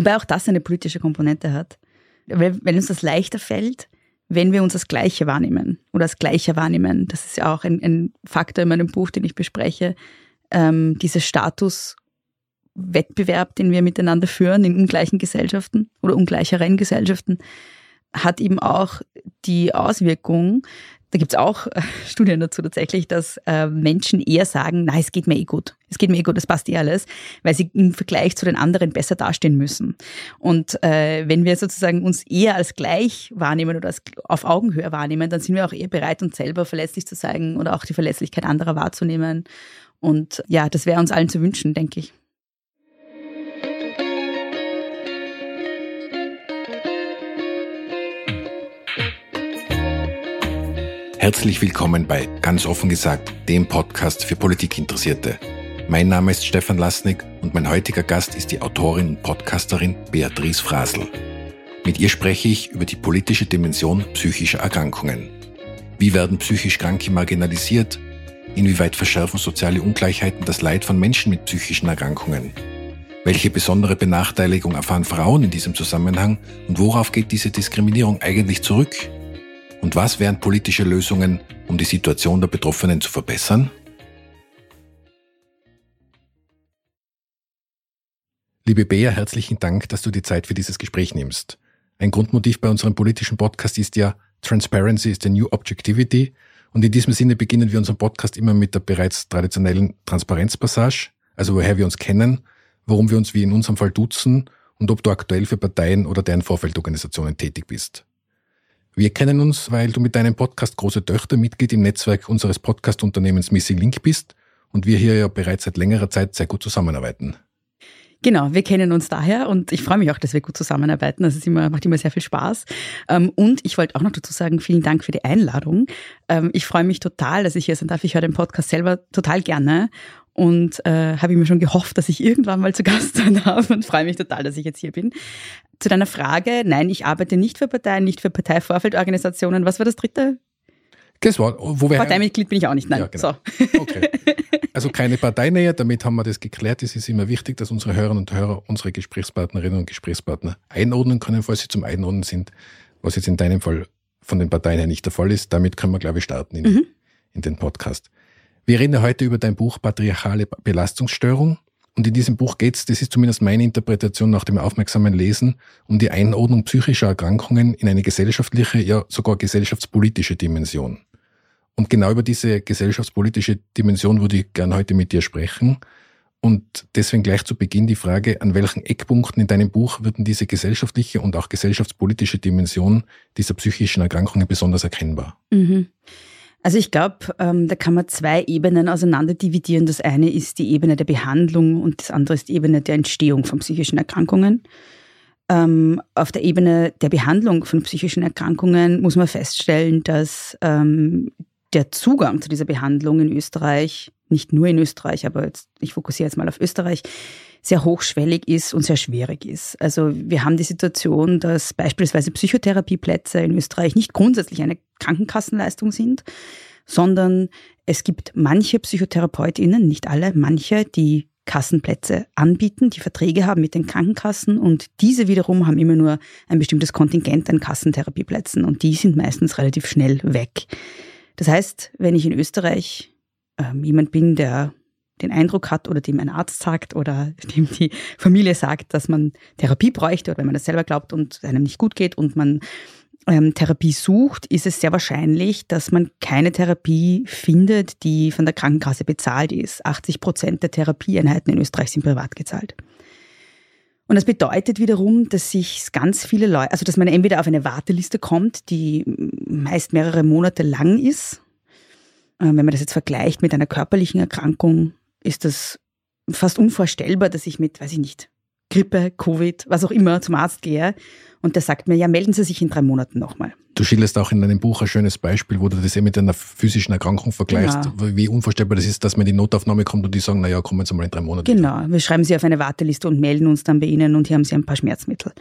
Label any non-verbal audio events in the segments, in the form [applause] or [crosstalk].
Wobei auch das eine politische Komponente hat. Weil, weil uns das leichter fällt, wenn wir uns als Gleiche wahrnehmen oder als Gleicher wahrnehmen. Das ist ja auch ein, ein Faktor in meinem Buch, den ich bespreche. Ähm, dieser Statuswettbewerb, den wir miteinander führen in ungleichen Gesellschaften oder ungleicheren Gesellschaften, hat eben auch die Auswirkung, da gibt's auch äh, [laughs] Studien dazu tatsächlich, dass äh, Menschen eher sagen, na, es geht mir eh gut, es geht mir eh gut, es passt eh alles, weil sie im Vergleich zu den anderen besser dastehen müssen. Und äh, wenn wir sozusagen uns eher als gleich wahrnehmen oder als auf Augenhöhe wahrnehmen, dann sind wir auch eher bereit, uns selber verletzlich zu zeigen oder auch die Verletzlichkeit anderer wahrzunehmen. Und ja, das wäre uns allen zu wünschen, denke ich. Herzlich willkommen bei Ganz offen gesagt, dem Podcast für Politikinteressierte. Mein Name ist Stefan Lasnik und mein heutiger Gast ist die Autorin und Podcasterin Beatrice Frasel. Mit ihr spreche ich über die politische Dimension psychischer Erkrankungen. Wie werden psychisch Kranke marginalisiert? Inwieweit verschärfen soziale Ungleichheiten das Leid von Menschen mit psychischen Erkrankungen? Welche besondere Benachteiligung erfahren Frauen in diesem Zusammenhang und worauf geht diese Diskriminierung eigentlich zurück? Und was wären politische Lösungen, um die Situation der Betroffenen zu verbessern? Liebe Bea, herzlichen Dank, dass du die Zeit für dieses Gespräch nimmst. Ein Grundmotiv bei unserem politischen Podcast ist ja Transparency is the new objectivity. Und in diesem Sinne beginnen wir unseren Podcast immer mit der bereits traditionellen Transparenzpassage, also woher wir uns kennen, warum wir uns wie in unserem Fall duzen und ob du aktuell für Parteien oder deren Vorfeldorganisationen tätig bist. Wir kennen uns, weil du mit deinem Podcast Große Töchter Mitglied im Netzwerk unseres Podcast-Unternehmens Missing Link bist und wir hier ja bereits seit längerer Zeit sehr gut zusammenarbeiten. Genau, wir kennen uns daher und ich freue mich auch, dass wir gut zusammenarbeiten. Das ist immer, macht immer sehr viel Spaß. Ähm, und ich wollte auch noch dazu sagen, vielen Dank für die Einladung. Ähm, ich freue mich total, dass ich hier sein darf. Ich höre den Podcast selber total gerne und äh, habe mir schon gehofft, dass ich irgendwann mal zu Gast sein darf und freue mich total, dass ich jetzt hier bin. Zu deiner Frage, nein, ich arbeite nicht für Parteien, nicht für Parteivorfeldorganisationen. Was war das dritte? Das war, wo wir Parteimitglied bin ich auch nicht, nein. Ja, genau. so. Okay. Also keine Parteinähe, damit haben wir das geklärt. Es ist immer wichtig, dass unsere Hörerinnen und Hörer unsere Gesprächspartnerinnen und Gesprächspartner einordnen können, falls sie zum Einordnen sind, was jetzt in deinem Fall von den Parteien her nicht der Fall ist. Damit können wir, glaube ich, starten in, mhm. in den Podcast. Wir reden heute über dein Buch Patriarchale Belastungsstörung. Und in diesem Buch geht es, das ist zumindest meine Interpretation nach dem aufmerksamen Lesen, um die Einordnung psychischer Erkrankungen in eine gesellschaftliche, ja sogar gesellschaftspolitische Dimension. Und genau über diese gesellschaftspolitische Dimension würde ich gern heute mit dir sprechen. Und deswegen gleich zu Beginn die Frage, an welchen Eckpunkten in deinem Buch würden diese gesellschaftliche und auch gesellschaftspolitische Dimension dieser psychischen Erkrankungen besonders erkennbar? Mhm. Also ich glaube, ähm, da kann man zwei Ebenen auseinander dividieren. Das eine ist die Ebene der Behandlung und das andere ist die Ebene der Entstehung von psychischen Erkrankungen. Ähm, auf der Ebene der Behandlung von psychischen Erkrankungen muss man feststellen, dass ähm, der Zugang zu dieser Behandlung in Österreich, nicht nur in Österreich, aber jetzt, ich fokussiere jetzt mal auf Österreich, sehr hochschwellig ist und sehr schwierig ist. Also wir haben die Situation, dass beispielsweise Psychotherapieplätze in Österreich nicht grundsätzlich eine Krankenkassenleistung sind, sondern es gibt manche Psychotherapeutinnen, nicht alle, manche, die Kassenplätze anbieten, die Verträge haben mit den Krankenkassen und diese wiederum haben immer nur ein bestimmtes Kontingent an Kassentherapieplätzen und die sind meistens relativ schnell weg. Das heißt, wenn ich in Österreich ähm, jemand bin, der den Eindruck hat oder dem ein Arzt sagt oder dem die Familie sagt, dass man Therapie bräuchte oder wenn man das selber glaubt und einem nicht gut geht und man ähm, Therapie sucht, ist es sehr wahrscheinlich, dass man keine Therapie findet, die von der Krankenkasse bezahlt ist. 80 Prozent der Therapieeinheiten in Österreich sind privat gezahlt. Und das bedeutet wiederum, dass sich ganz viele Leute, also dass man entweder auf eine Warteliste kommt, die meist mehrere Monate lang ist. Äh, wenn man das jetzt vergleicht mit einer körperlichen Erkrankung, ist das fast unvorstellbar, dass ich mit, weiß ich nicht, Grippe, Covid, was auch immer zum Arzt gehe und der sagt mir, ja, melden Sie sich in drei Monaten nochmal. Du schilderst auch in deinem Buch ein schönes Beispiel, wo du das eben mit einer physischen Erkrankung vergleichst, genau. wie unvorstellbar das ist, dass man in die Notaufnahme kommt und die sagen, naja, kommen Sie mal in drei Monaten. Genau, wir schreiben Sie auf eine Warteliste und melden uns dann bei Ihnen und hier haben Sie ein paar Schmerzmittel.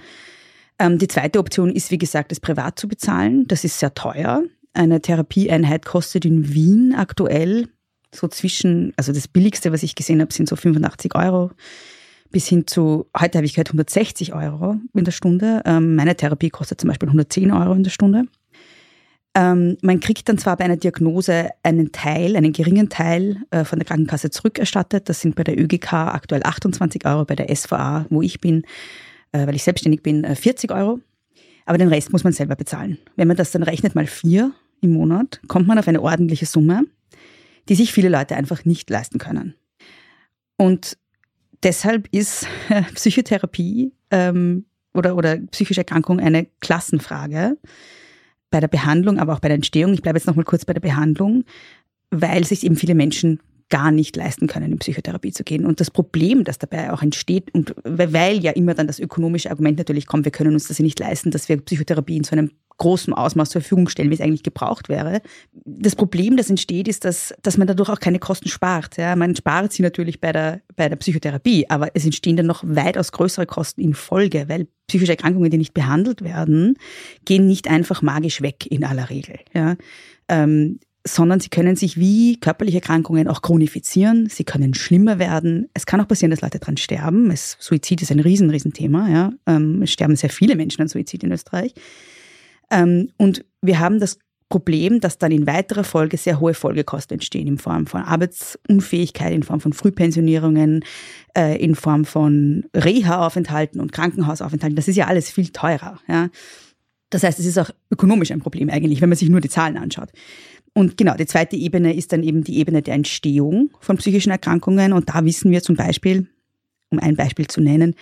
Ähm, die zweite Option ist, wie gesagt, das privat zu bezahlen. Das ist sehr teuer. Eine Therapieeinheit kostet in Wien aktuell so zwischen, also das billigste, was ich gesehen habe, sind so 85 Euro. bis hin zu, heute habe ich gehört, 160 Euro in der Stunde. Ähm, meine Therapie kostet zum Beispiel 110 Euro in der Stunde. Ähm, man kriegt dann zwar bei einer Diagnose einen Teil, einen geringen Teil äh, von der Krankenkasse zurückerstattet. Das sind bei der ÖGK aktuell 28 Euro, bei der SVA, wo ich bin, äh, weil ich selbstständig bin, äh, 40 Euro. Aber den Rest muss man selber bezahlen. Wenn man das dann rechnet mal vier im Monat, kommt man auf eine ordentliche Summe, die sich viele Leute einfach nicht leisten können. Und deshalb ist äh, Psychotherapie ähm, oder, oder psychische Erkrankung eine Klassenfrage bei der Behandlung, aber auch bei der Entstehung. Ich bleibe jetzt nochmal kurz bei der Behandlung, weil sich eben viele Menschen gar nicht leisten können, in Psychotherapie zu gehen. Und das Problem, das dabei auch entsteht, und weil ja immer dann das ökonomische Argument natürlich kommt, wir können uns das nicht leisten, dass wir Psychotherapie in so einem großen Ausmaß zur Verfügung stellen, wie es eigentlich gebraucht wäre. Das Problem, das entsteht, ist, dass, dass man dadurch auch keine Kosten spart. Ja, man spart sie natürlich bei der, bei der Psychotherapie, aber es entstehen dann noch weitaus größere Kosten in Folge, weil psychische Erkrankungen, die nicht behandelt werden, gehen nicht einfach magisch weg in aller Regel. Ja. Ähm, sondern sie können sich wie körperliche Erkrankungen auch chronifizieren, sie können schlimmer werden. Es kann auch passieren, dass Leute dran sterben. Es, Suizid ist ein riesen, riesen Thema. Ja. Ähm, es sterben sehr viele Menschen an Suizid in Österreich. Ähm, und wir haben das Problem, dass dann in weiterer Folge sehr hohe Folgekosten entstehen in Form von Arbeitsunfähigkeit, in Form von Frühpensionierungen, äh, in Form von Reha-Aufenthalten und Krankenhausaufenthalten. Das ist ja alles viel teurer. Ja. Das heißt, es ist auch ökonomisch ein Problem eigentlich, wenn man sich nur die Zahlen anschaut. Und genau, die zweite Ebene ist dann eben die Ebene der Entstehung von psychischen Erkrankungen. Und da wissen wir zum Beispiel, um ein Beispiel zu nennen,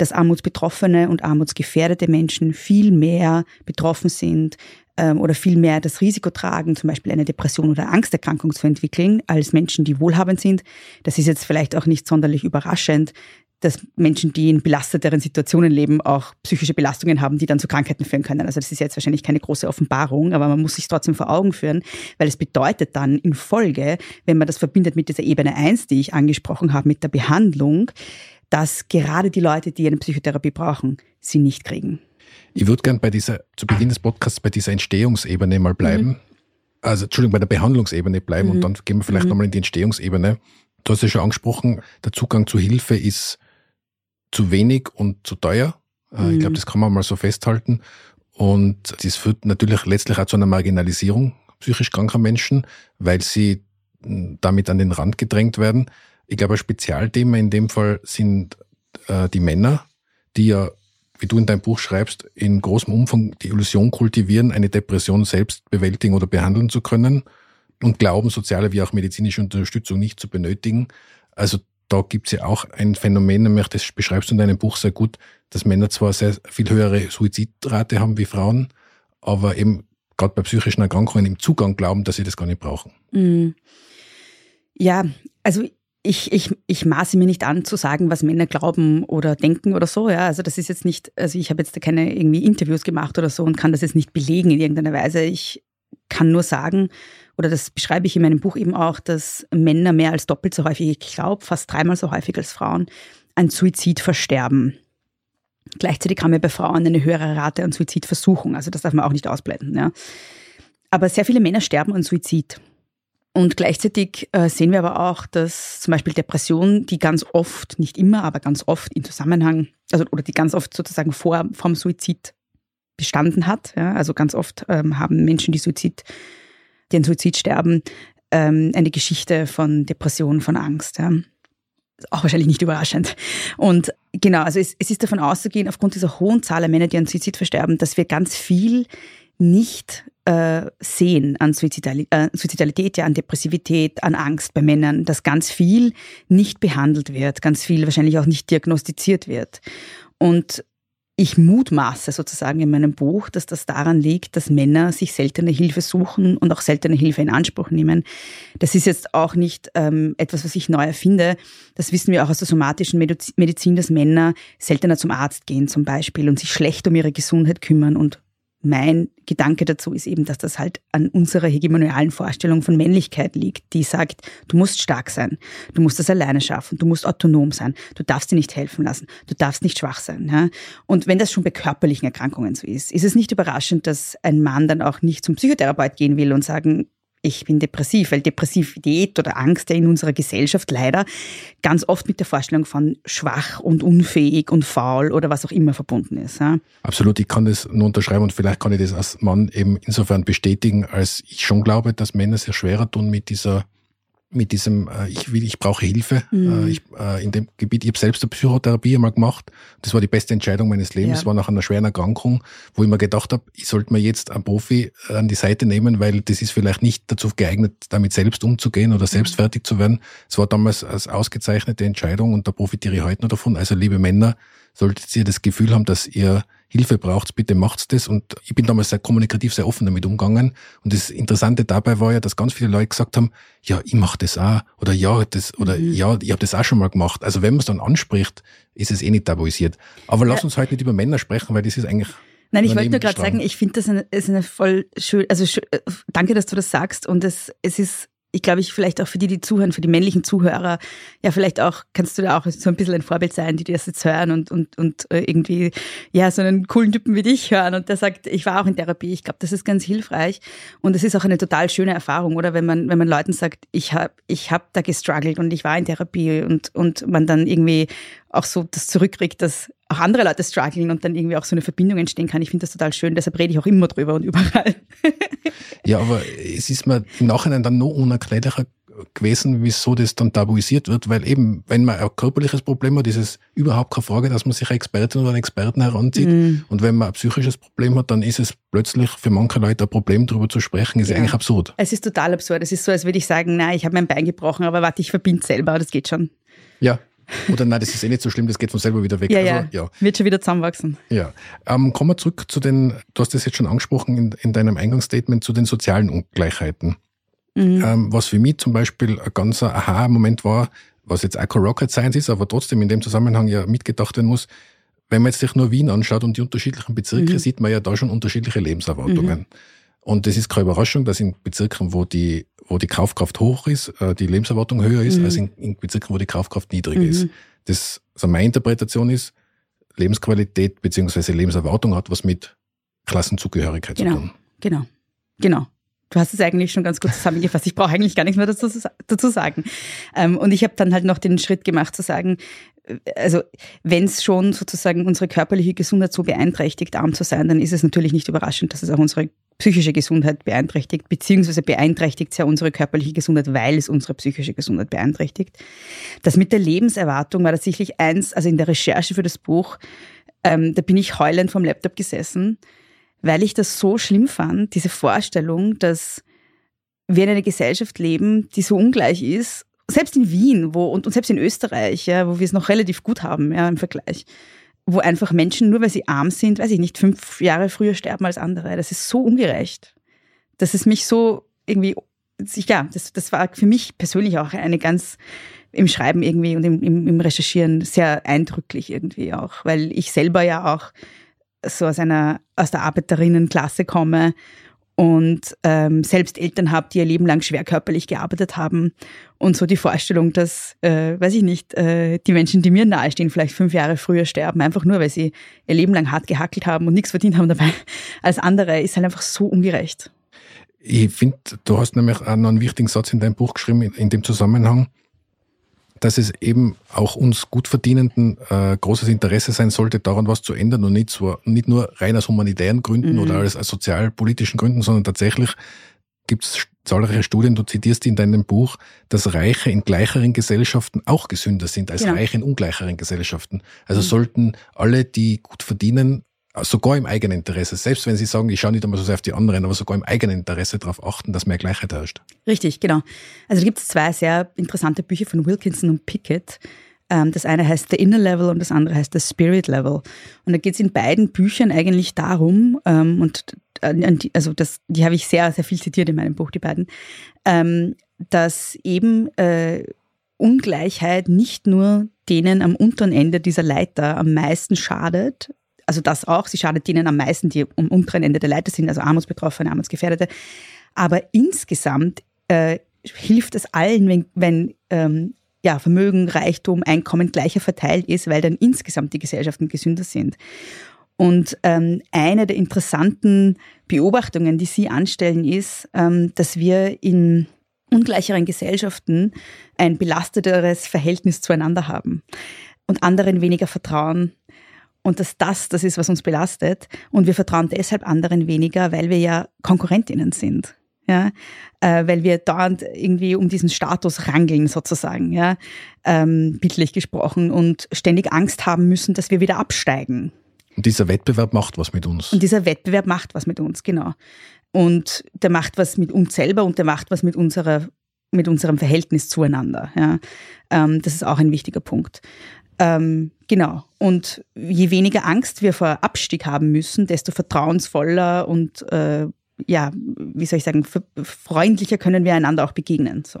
dass armutsbetroffene und armutsgefährdete Menschen viel mehr betroffen sind ähm, oder viel mehr das Risiko tragen, zum Beispiel eine Depression oder Angsterkrankung zu entwickeln, als Menschen, die wohlhabend sind. Das ist jetzt vielleicht auch nicht sonderlich überraschend, dass Menschen, die in belasteteren Situationen leben, auch psychische Belastungen haben, die dann zu Krankheiten führen können. Also das ist jetzt wahrscheinlich keine große Offenbarung, aber man muss sich trotzdem vor Augen führen, weil es bedeutet dann in Folge, wenn man das verbindet mit dieser Ebene 1, die ich angesprochen habe, mit der Behandlung, dass gerade die Leute, die eine Psychotherapie brauchen, sie nicht kriegen. Ich würde gern bei dieser, zu Beginn des Podcasts, bei dieser Entstehungsebene mal bleiben. Mhm. Also, Entschuldigung, bei der Behandlungsebene bleiben mhm. und dann gehen wir vielleicht mhm. nochmal in die Entstehungsebene. Du hast ja schon angesprochen, der Zugang zu Hilfe ist zu wenig und zu teuer. Mhm. Ich glaube, das kann man mal so festhalten. Und das führt natürlich letztlich auch zu einer Marginalisierung psychisch kranker Menschen, weil sie hm, damit an den Rand gedrängt werden. Ich glaube, ein Spezialthema in dem Fall sind äh, die Männer, die ja, wie du in deinem Buch schreibst, in großem Umfang die Illusion kultivieren, eine Depression selbst bewältigen oder behandeln zu können und glauben, soziale wie auch medizinische Unterstützung nicht zu benötigen. Also da gibt es ja auch ein Phänomen, das beschreibst du in deinem Buch sehr gut, dass Männer zwar sehr viel höhere Suizidrate haben wie Frauen, aber eben gerade bei psychischen Erkrankungen im Zugang glauben, dass sie das gar nicht brauchen. Mm. Ja, also ich, ich, ich maße mir nicht an zu sagen, was Männer glauben oder denken oder so. Ja, also das ist jetzt nicht, also ich habe jetzt da keine irgendwie Interviews gemacht oder so und kann das jetzt nicht belegen in irgendeiner Weise. Ich kann nur sagen, oder das beschreibe ich in meinem Buch eben auch, dass Männer mehr als doppelt so häufig, ich glaube fast dreimal so häufig als Frauen, an Suizid versterben. Gleichzeitig haben wir bei Frauen eine höhere Rate an Suizidversuchung. Also das darf man auch nicht ausblenden. Ja. Aber sehr viele Männer sterben an Suizid. Und gleichzeitig äh, sehen wir aber auch, dass zum Beispiel Depression, die ganz oft, nicht immer, aber ganz oft in Zusammenhang, also oder die ganz oft sozusagen vor vom Suizid bestanden hat. Ja, also ganz oft ähm, haben Menschen, die Suizid, die an Suizid sterben, ähm, eine Geschichte von Depression, von Angst. Ja. Auch wahrscheinlich nicht überraschend. Und genau, also es, es ist davon auszugehen, aufgrund dieser hohen Zahl der Männer, die an Suizid versterben, dass wir ganz viel nicht äh, sehen an äh, Suizidalität, ja, an Depressivität, an Angst bei Männern, dass ganz viel nicht behandelt wird, ganz viel wahrscheinlich auch nicht diagnostiziert wird. Und ich mutmaße sozusagen in meinem Buch, dass das daran liegt, dass Männer sich seltene Hilfe suchen und auch seltene Hilfe in Anspruch nehmen. Das ist jetzt auch nicht ähm, etwas, was ich neu erfinde. Das wissen wir auch aus der somatischen Medizin, dass Männer seltener zum Arzt gehen zum Beispiel und sich schlecht um ihre Gesundheit kümmern und mein Gedanke dazu ist eben, dass das halt an unserer hegemonialen Vorstellung von Männlichkeit liegt, die sagt, du musst stark sein, du musst das alleine schaffen, du musst autonom sein, du darfst dir nicht helfen lassen, du darfst nicht schwach sein. Ja? Und wenn das schon bei körperlichen Erkrankungen so ist, ist es nicht überraschend, dass ein Mann dann auch nicht zum Psychotherapeut gehen will und sagen, ich bin depressiv, weil Depressivität oder Angst ja in unserer Gesellschaft leider ganz oft mit der Vorstellung von schwach und unfähig und faul oder was auch immer verbunden ist. Ja. Absolut, ich kann das nur unterschreiben und vielleicht kann ich das als Mann eben insofern bestätigen, als ich schon glaube, dass Männer sehr schwerer tun mit dieser mit diesem, äh, ich will, ich brauche Hilfe. Mhm. Äh, ich, äh, in dem Gebiet, ich habe selbst eine Psychotherapie einmal gemacht. Das war die beste Entscheidung meines Lebens. Ja. war nach einer schweren Erkrankung, wo ich mir gedacht habe, ich sollte mir jetzt einen Profi an die Seite nehmen, weil das ist vielleicht nicht dazu geeignet, damit selbst umzugehen oder selbst mhm. fertig zu werden. Es war damals als ausgezeichnete Entscheidung und da profitiere ich heute noch davon. Also liebe Männer, solltet ihr das Gefühl haben, dass ihr Hilfe braucht, bitte macht's das. Und ich bin damals sehr kommunikativ, sehr offen damit umgegangen. Und das Interessante dabei war ja, dass ganz viele Leute gesagt haben, ja, ich mach das auch. Oder ja, das, oder mhm. ja, ich habe das auch schon mal gemacht. Also wenn man es dann anspricht, ist es eh nicht tabuisiert. Aber lass uns heute nicht über Männer sprechen, weil das ist eigentlich Nein, ich wollte nur gerade sagen, ich finde das eine, ist eine voll schön, also schön, äh, danke, dass du das sagst und es, es ist ich glaube, ich vielleicht auch für die, die zuhören, für die männlichen Zuhörer, ja, vielleicht auch, kannst du da auch so ein bisschen ein Vorbild sein, die das jetzt hören und, und, und äh, irgendwie, ja, so einen coolen Typen wie dich hören und der sagt, ich war auch in Therapie. Ich glaube, das ist ganz hilfreich und es ist auch eine total schöne Erfahrung, oder? Wenn man, wenn man Leuten sagt, ich habe ich hab da gestruggelt und ich war in Therapie und, und man dann irgendwie auch so das zurückkriegt, dass auch andere Leute strugglen und dann irgendwie auch so eine Verbindung entstehen kann. Ich finde das total schön, deshalb rede ich auch immer drüber und überall. [laughs] ja, aber es ist mir im Nachhinein dann noch unerklärlicher gewesen, wieso das dann tabuisiert wird, weil eben, wenn man ein körperliches Problem hat, ist es überhaupt keine Frage, dass man sich eine Expertin oder einen Experten heranzieht. Mm. Und wenn man ein psychisches Problem hat, dann ist es plötzlich für manche Leute ein Problem, darüber zu sprechen, ist ja. eigentlich absurd. Es ist total absurd. Es ist so, als würde ich sagen, nein, ich habe mein Bein gebrochen, aber warte, ich verbinde selber, das geht schon. Ja, oder nein, das ist eh nicht so schlimm, das geht von selber wieder weg. Ja, also, ja. Wird schon wieder zusammenwachsen. Ja. Ähm, kommen wir zurück zu den, du hast das jetzt schon angesprochen in, in deinem Eingangsstatement, zu den sozialen Ungleichheiten. Mhm. Ähm, was für mich zum Beispiel ein ganzer Aha-Moment war, was jetzt auch Rocket Science ist, aber trotzdem in dem Zusammenhang ja mitgedacht werden muss, wenn man jetzt sich nur Wien anschaut und die unterschiedlichen Bezirke, mhm. sieht man ja da schon unterschiedliche Lebenserwartungen. Mhm. Und das ist keine Überraschung, dass in Bezirken, wo die wo die Kaufkraft hoch ist, äh, die Lebenserwartung höher ist, mhm. als in, in Bezirken, wo die Kaufkraft niedriger mhm. ist. Das, also meine Interpretation ist, Lebensqualität beziehungsweise Lebenserwartung hat was mit Klassenzugehörigkeit genau. zu tun. Genau, genau. Du hast es eigentlich schon ganz gut zusammengefasst. Ich brauche eigentlich gar nichts mehr dazu, dazu sagen. Ähm, und ich habe dann halt noch den Schritt gemacht zu sagen, äh, also wenn es schon sozusagen unsere körperliche Gesundheit so beeinträchtigt, arm zu sein, dann ist es natürlich nicht überraschend, dass es auch unsere psychische Gesundheit beeinträchtigt, beziehungsweise beeinträchtigt es ja unsere körperliche Gesundheit, weil es unsere psychische Gesundheit beeinträchtigt. Das mit der Lebenserwartung war tatsächlich eins, also in der Recherche für das Buch, ähm, da bin ich heulend vom Laptop gesessen, weil ich das so schlimm fand, diese Vorstellung, dass wir in einer Gesellschaft leben, die so ungleich ist, selbst in Wien wo, und, und selbst in Österreich, ja, wo wir es noch relativ gut haben ja, im Vergleich wo einfach Menschen, nur weil sie arm sind, weiß ich nicht, fünf Jahre früher sterben als andere. Das ist so ungerecht. Das ist mich so irgendwie, ja, das, das war für mich persönlich auch eine ganz im Schreiben irgendwie und im, im, im Recherchieren sehr eindrücklich irgendwie auch, weil ich selber ja auch so aus einer, aus der Arbeiterinnenklasse komme und ähm, selbst Eltern habe, die ihr Leben lang schwer körperlich gearbeitet haben und so die Vorstellung, dass, äh, weiß ich nicht, äh, die Menschen, die mir nahestehen, vielleicht fünf Jahre früher sterben, einfach nur, weil sie ihr Leben lang hart gehackelt haben und nichts verdient haben dabei [laughs] als andere, ist halt einfach so ungerecht. Ich finde, du hast nämlich auch noch einen wichtigen Satz in deinem Buch geschrieben, in, in dem Zusammenhang, dass es eben auch uns Gutverdienenden äh, großes Interesse sein sollte, daran was zu ändern und nicht, so, nicht nur rein aus humanitären Gründen mhm. oder aus, aus sozialpolitischen Gründen, sondern tatsächlich gibt es zahlreiche Studien, du zitierst in deinem Buch, dass Reiche in gleicheren Gesellschaften auch gesünder sind als genau. Reiche in ungleicheren Gesellschaften. Also mhm. sollten alle, die gut verdienen, sogar im eigenen Interesse, selbst wenn Sie sagen, ich schaue nicht einmal so sehr auf die anderen, aber sogar im eigenen Interesse darauf achten, dass mehr Gleichheit herrscht. Richtig, genau. Also gibt es zwei sehr interessante Bücher von Wilkinson und Pickett. Ähm, das eine heißt The Inner Level und das andere heißt The Spirit Level. Und da geht es in beiden Büchern eigentlich darum, ähm, und äh, also das, die habe ich sehr, sehr viel zitiert in meinem Buch, die beiden, ähm, dass eben äh, Ungleichheit nicht nur denen am unteren Ende dieser Leiter am meisten schadet, also das auch, sie schadet denen am meisten, die am unteren Ende der Leiter sind, also Armutsbetroffene, Armutsgefährdete. Aber insgesamt äh, hilft es allen, wenn, wenn ähm, ja, Vermögen, Reichtum, Einkommen gleicher verteilt ist, weil dann insgesamt die Gesellschaften gesünder sind. Und ähm, eine der interessanten Beobachtungen, die Sie anstellen, ist, ähm, dass wir in ungleicheren Gesellschaften ein belasteteres Verhältnis zueinander haben und anderen weniger vertrauen. Und dass das das ist, was uns belastet. Und wir vertrauen deshalb anderen weniger, weil wir ja Konkurrentinnen sind. Ja, äh, weil wir dauernd irgendwie um diesen Status rangeln sozusagen, ja, ähm, bildlich gesprochen und ständig Angst haben müssen, dass wir wieder absteigen. Und dieser Wettbewerb macht was mit uns. Und dieser Wettbewerb macht was mit uns, genau. Und der macht was mit uns selber und der macht was mit unserer, mit unserem Verhältnis zueinander. Ja. Ähm, das ist auch ein wichtiger Punkt. Ähm, genau. Und je weniger Angst wir vor Abstieg haben müssen, desto vertrauensvoller und äh, ja, wie soll ich sagen, freundlicher können wir einander auch begegnen. So.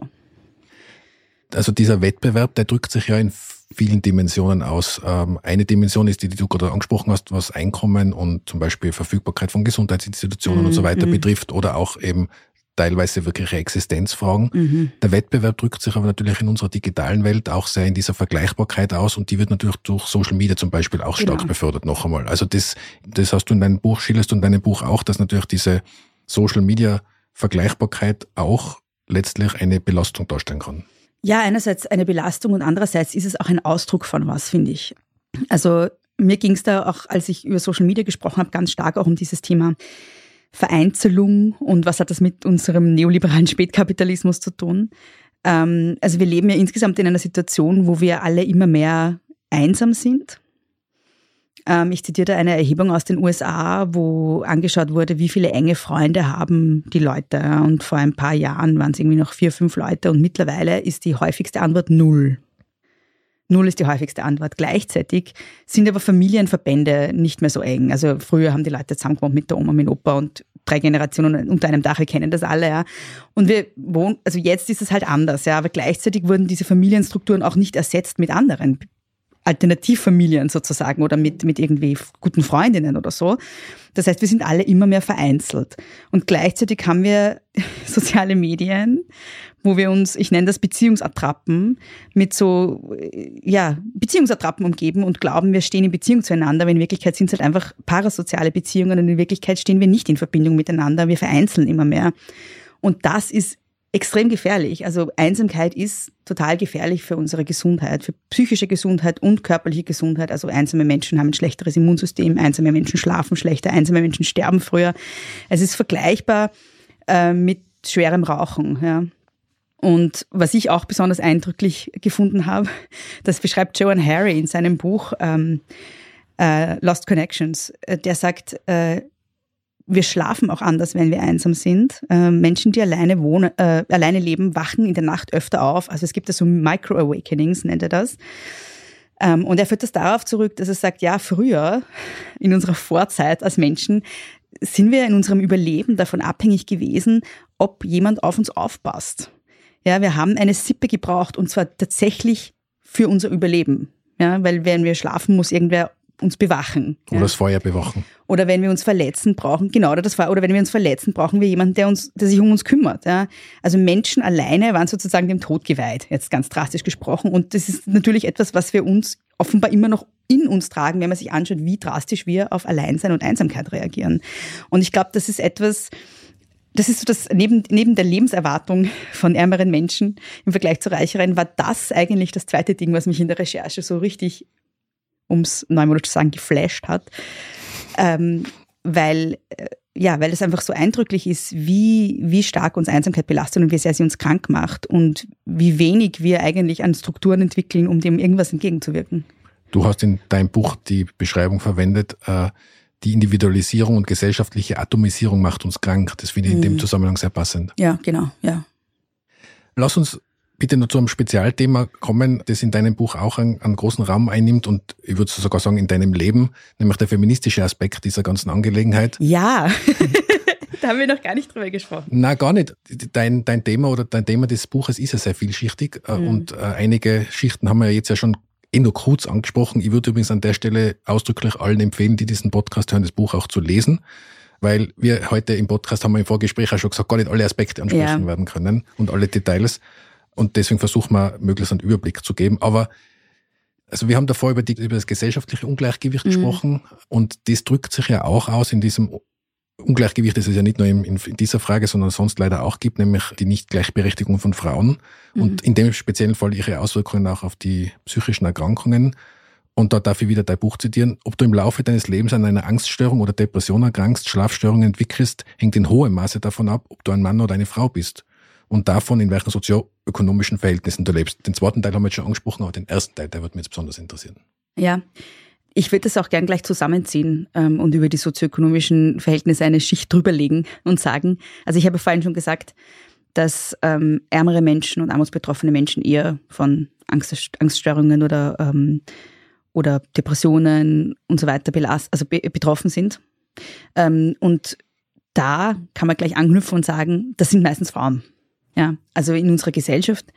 Also dieser Wettbewerb, der drückt sich ja in vielen Dimensionen aus. Ähm, eine Dimension ist die, die du gerade angesprochen hast, was Einkommen und zum Beispiel Verfügbarkeit von Gesundheitsinstitutionen mhm. und so weiter mhm. betrifft oder auch eben teilweise wirkliche Existenzfragen. Mhm. Der Wettbewerb drückt sich aber natürlich in unserer digitalen Welt auch sehr in dieser Vergleichbarkeit aus und die wird natürlich durch Social Media zum Beispiel auch stark genau. befördert noch einmal. Also das, das hast du in deinem Buch, schilderst du in deinem Buch auch, dass natürlich diese Social Media Vergleichbarkeit auch letztlich eine Belastung darstellen kann. Ja, einerseits eine Belastung und andererseits ist es auch ein Ausdruck von was, finde ich. Also mir ging es da auch, als ich über Social Media gesprochen habe, ganz stark auch um dieses Thema Vereinzelung und was hat das mit unserem neoliberalen Spätkapitalismus zu tun. Ähm, also wir leben ja insgesamt in einer Situation, wo wir alle immer mehr einsam sind. Ähm, ich zitiere da eine Erhebung aus den USA, wo angeschaut wurde, wie viele enge Freunde haben die Leute. Und vor ein paar Jahren waren es irgendwie noch vier, fünf Leute und mittlerweile ist die häufigste Antwort null. Null ist die häufigste Antwort. Gleichzeitig sind aber Familienverbände nicht mehr so eng. Also früher haben die Leute zusammengewohnt mit der Oma, mit dem Opa und drei Generationen unter einem Dach, wir kennen das alle, ja. Und wir wohnen, also jetzt ist es halt anders, ja. Aber gleichzeitig wurden diese Familienstrukturen auch nicht ersetzt mit anderen Alternativfamilien sozusagen oder mit, mit irgendwie guten Freundinnen oder so. Das heißt, wir sind alle immer mehr vereinzelt. Und gleichzeitig haben wir [laughs] soziale Medien, wo wir uns, ich nenne das Beziehungsattrappen, mit so, ja, Beziehungsattrappen umgeben und glauben, wir stehen in Beziehung zueinander, aber in Wirklichkeit sind es halt einfach parasoziale Beziehungen und in Wirklichkeit stehen wir nicht in Verbindung miteinander, wir vereinzeln immer mehr. Und das ist extrem gefährlich. Also Einsamkeit ist total gefährlich für unsere Gesundheit, für psychische Gesundheit und körperliche Gesundheit. Also einsame Menschen haben ein schlechteres Immunsystem, einsame Menschen schlafen schlechter, einsame Menschen sterben früher. Es ist vergleichbar äh, mit schwerem Rauchen. Ja. Und was ich auch besonders eindrücklich gefunden habe, [laughs] das beschreibt Joan Harry in seinem Buch ähm, äh, Lost Connections. Äh, der sagt, äh, wir schlafen auch anders, wenn wir einsam sind. Äh, Menschen, die alleine wohnen, äh, alleine leben, wachen in der Nacht öfter auf. Also es gibt da so Micro-Awakenings, nennt er das. Ähm, und er führt das darauf zurück, dass er sagt, ja, früher, in unserer Vorzeit als Menschen, sind wir in unserem Überleben davon abhängig gewesen, ob jemand auf uns aufpasst. Ja, wir haben eine Sippe gebraucht und zwar tatsächlich für unser Überleben. Ja, weil wenn wir schlafen, muss irgendwer uns bewachen. Oder ja. das Feuer bewachen. Oder wenn wir uns verletzen brauchen, genau, oder das Feuer, oder wenn wir uns verletzen, brauchen wir jemanden, der uns, der sich um uns kümmert. Ja. Also Menschen alleine waren sozusagen dem Tod geweiht, jetzt ganz drastisch gesprochen. Und das ist natürlich etwas, was wir uns offenbar immer noch in uns tragen, wenn man sich anschaut, wie drastisch wir auf Alleinsein und Einsamkeit reagieren. Und ich glaube, das ist etwas, das ist so das, neben, neben der Lebenserwartung von ärmeren Menschen im Vergleich zu reicheren, war das eigentlich das zweite Ding, was mich in der Recherche so richtig um es neumodisch zu sagen, geflasht hat. Ähm, weil, äh, ja, weil es einfach so eindrücklich ist, wie, wie stark uns Einsamkeit belastet und wie sehr sie uns krank macht und wie wenig wir eigentlich an Strukturen entwickeln, um dem irgendwas entgegenzuwirken. Du hast in deinem Buch die Beschreibung verwendet, äh, die Individualisierung und gesellschaftliche Atomisierung macht uns krank. Das finde ich in dem mhm. Zusammenhang sehr passend. Ja, genau, ja. Lass uns bitte nur zu einem Spezialthema kommen, das in deinem Buch auch einen, einen großen Raum einnimmt und ich würde sogar sagen in deinem Leben, nämlich der feministische Aspekt dieser ganzen Angelegenheit. Ja. [laughs] da haben wir noch gar nicht drüber gesprochen. Na, gar nicht. Dein, dein Thema oder dein Thema des Buches ist ja sehr vielschichtig äh, mhm. und äh, einige Schichten haben wir ja jetzt ja schon eh nur kurz angesprochen. Ich würde übrigens an der Stelle ausdrücklich allen empfehlen, die diesen Podcast hören, das Buch auch zu lesen weil wir heute im Podcast haben wir im Vorgespräch auch schon gesagt, gar nicht alle Aspekte ansprechen ja. werden können und alle Details. Und deswegen versuchen wir, möglichst einen Überblick zu geben. Aber Also wir haben davor über, die, über das gesellschaftliche Ungleichgewicht mhm. gesprochen und das drückt sich ja auch aus in diesem Ungleichgewicht, das es ja nicht nur in, in, dieser Frage, sondern sonst leider auch gibt, nämlich die Nichtgleichberechtigung von Frauen mhm. und in dem speziellen Fall ihre Auswirkungen auch auf die psychischen Erkrankungen. Und da darf ich wieder dein Buch zitieren. Ob du im Laufe deines Lebens an einer Angststörung oder Depression erkrankst, Schlafstörungen entwickelst, hängt in hohem Maße davon ab, ob du ein Mann oder eine Frau bist. Und davon, in welchen sozioökonomischen Verhältnissen du lebst. Den zweiten Teil haben wir jetzt schon angesprochen, aber den ersten Teil, der wird mich jetzt besonders interessieren. Ja, ich würde das auch gern gleich zusammenziehen ähm, und über die sozioökonomischen Verhältnisse eine Schicht drüberlegen und sagen. Also ich habe vorhin schon gesagt, dass ähm, ärmere Menschen und armutsbetroffene Menschen eher von Angst, Angststörungen oder ähm, oder Depressionen und so weiter belast, also be betroffen sind. Ähm, und da kann man gleich anknüpfen und sagen, das sind meistens Frauen. Ja, also in unserer Gesellschaft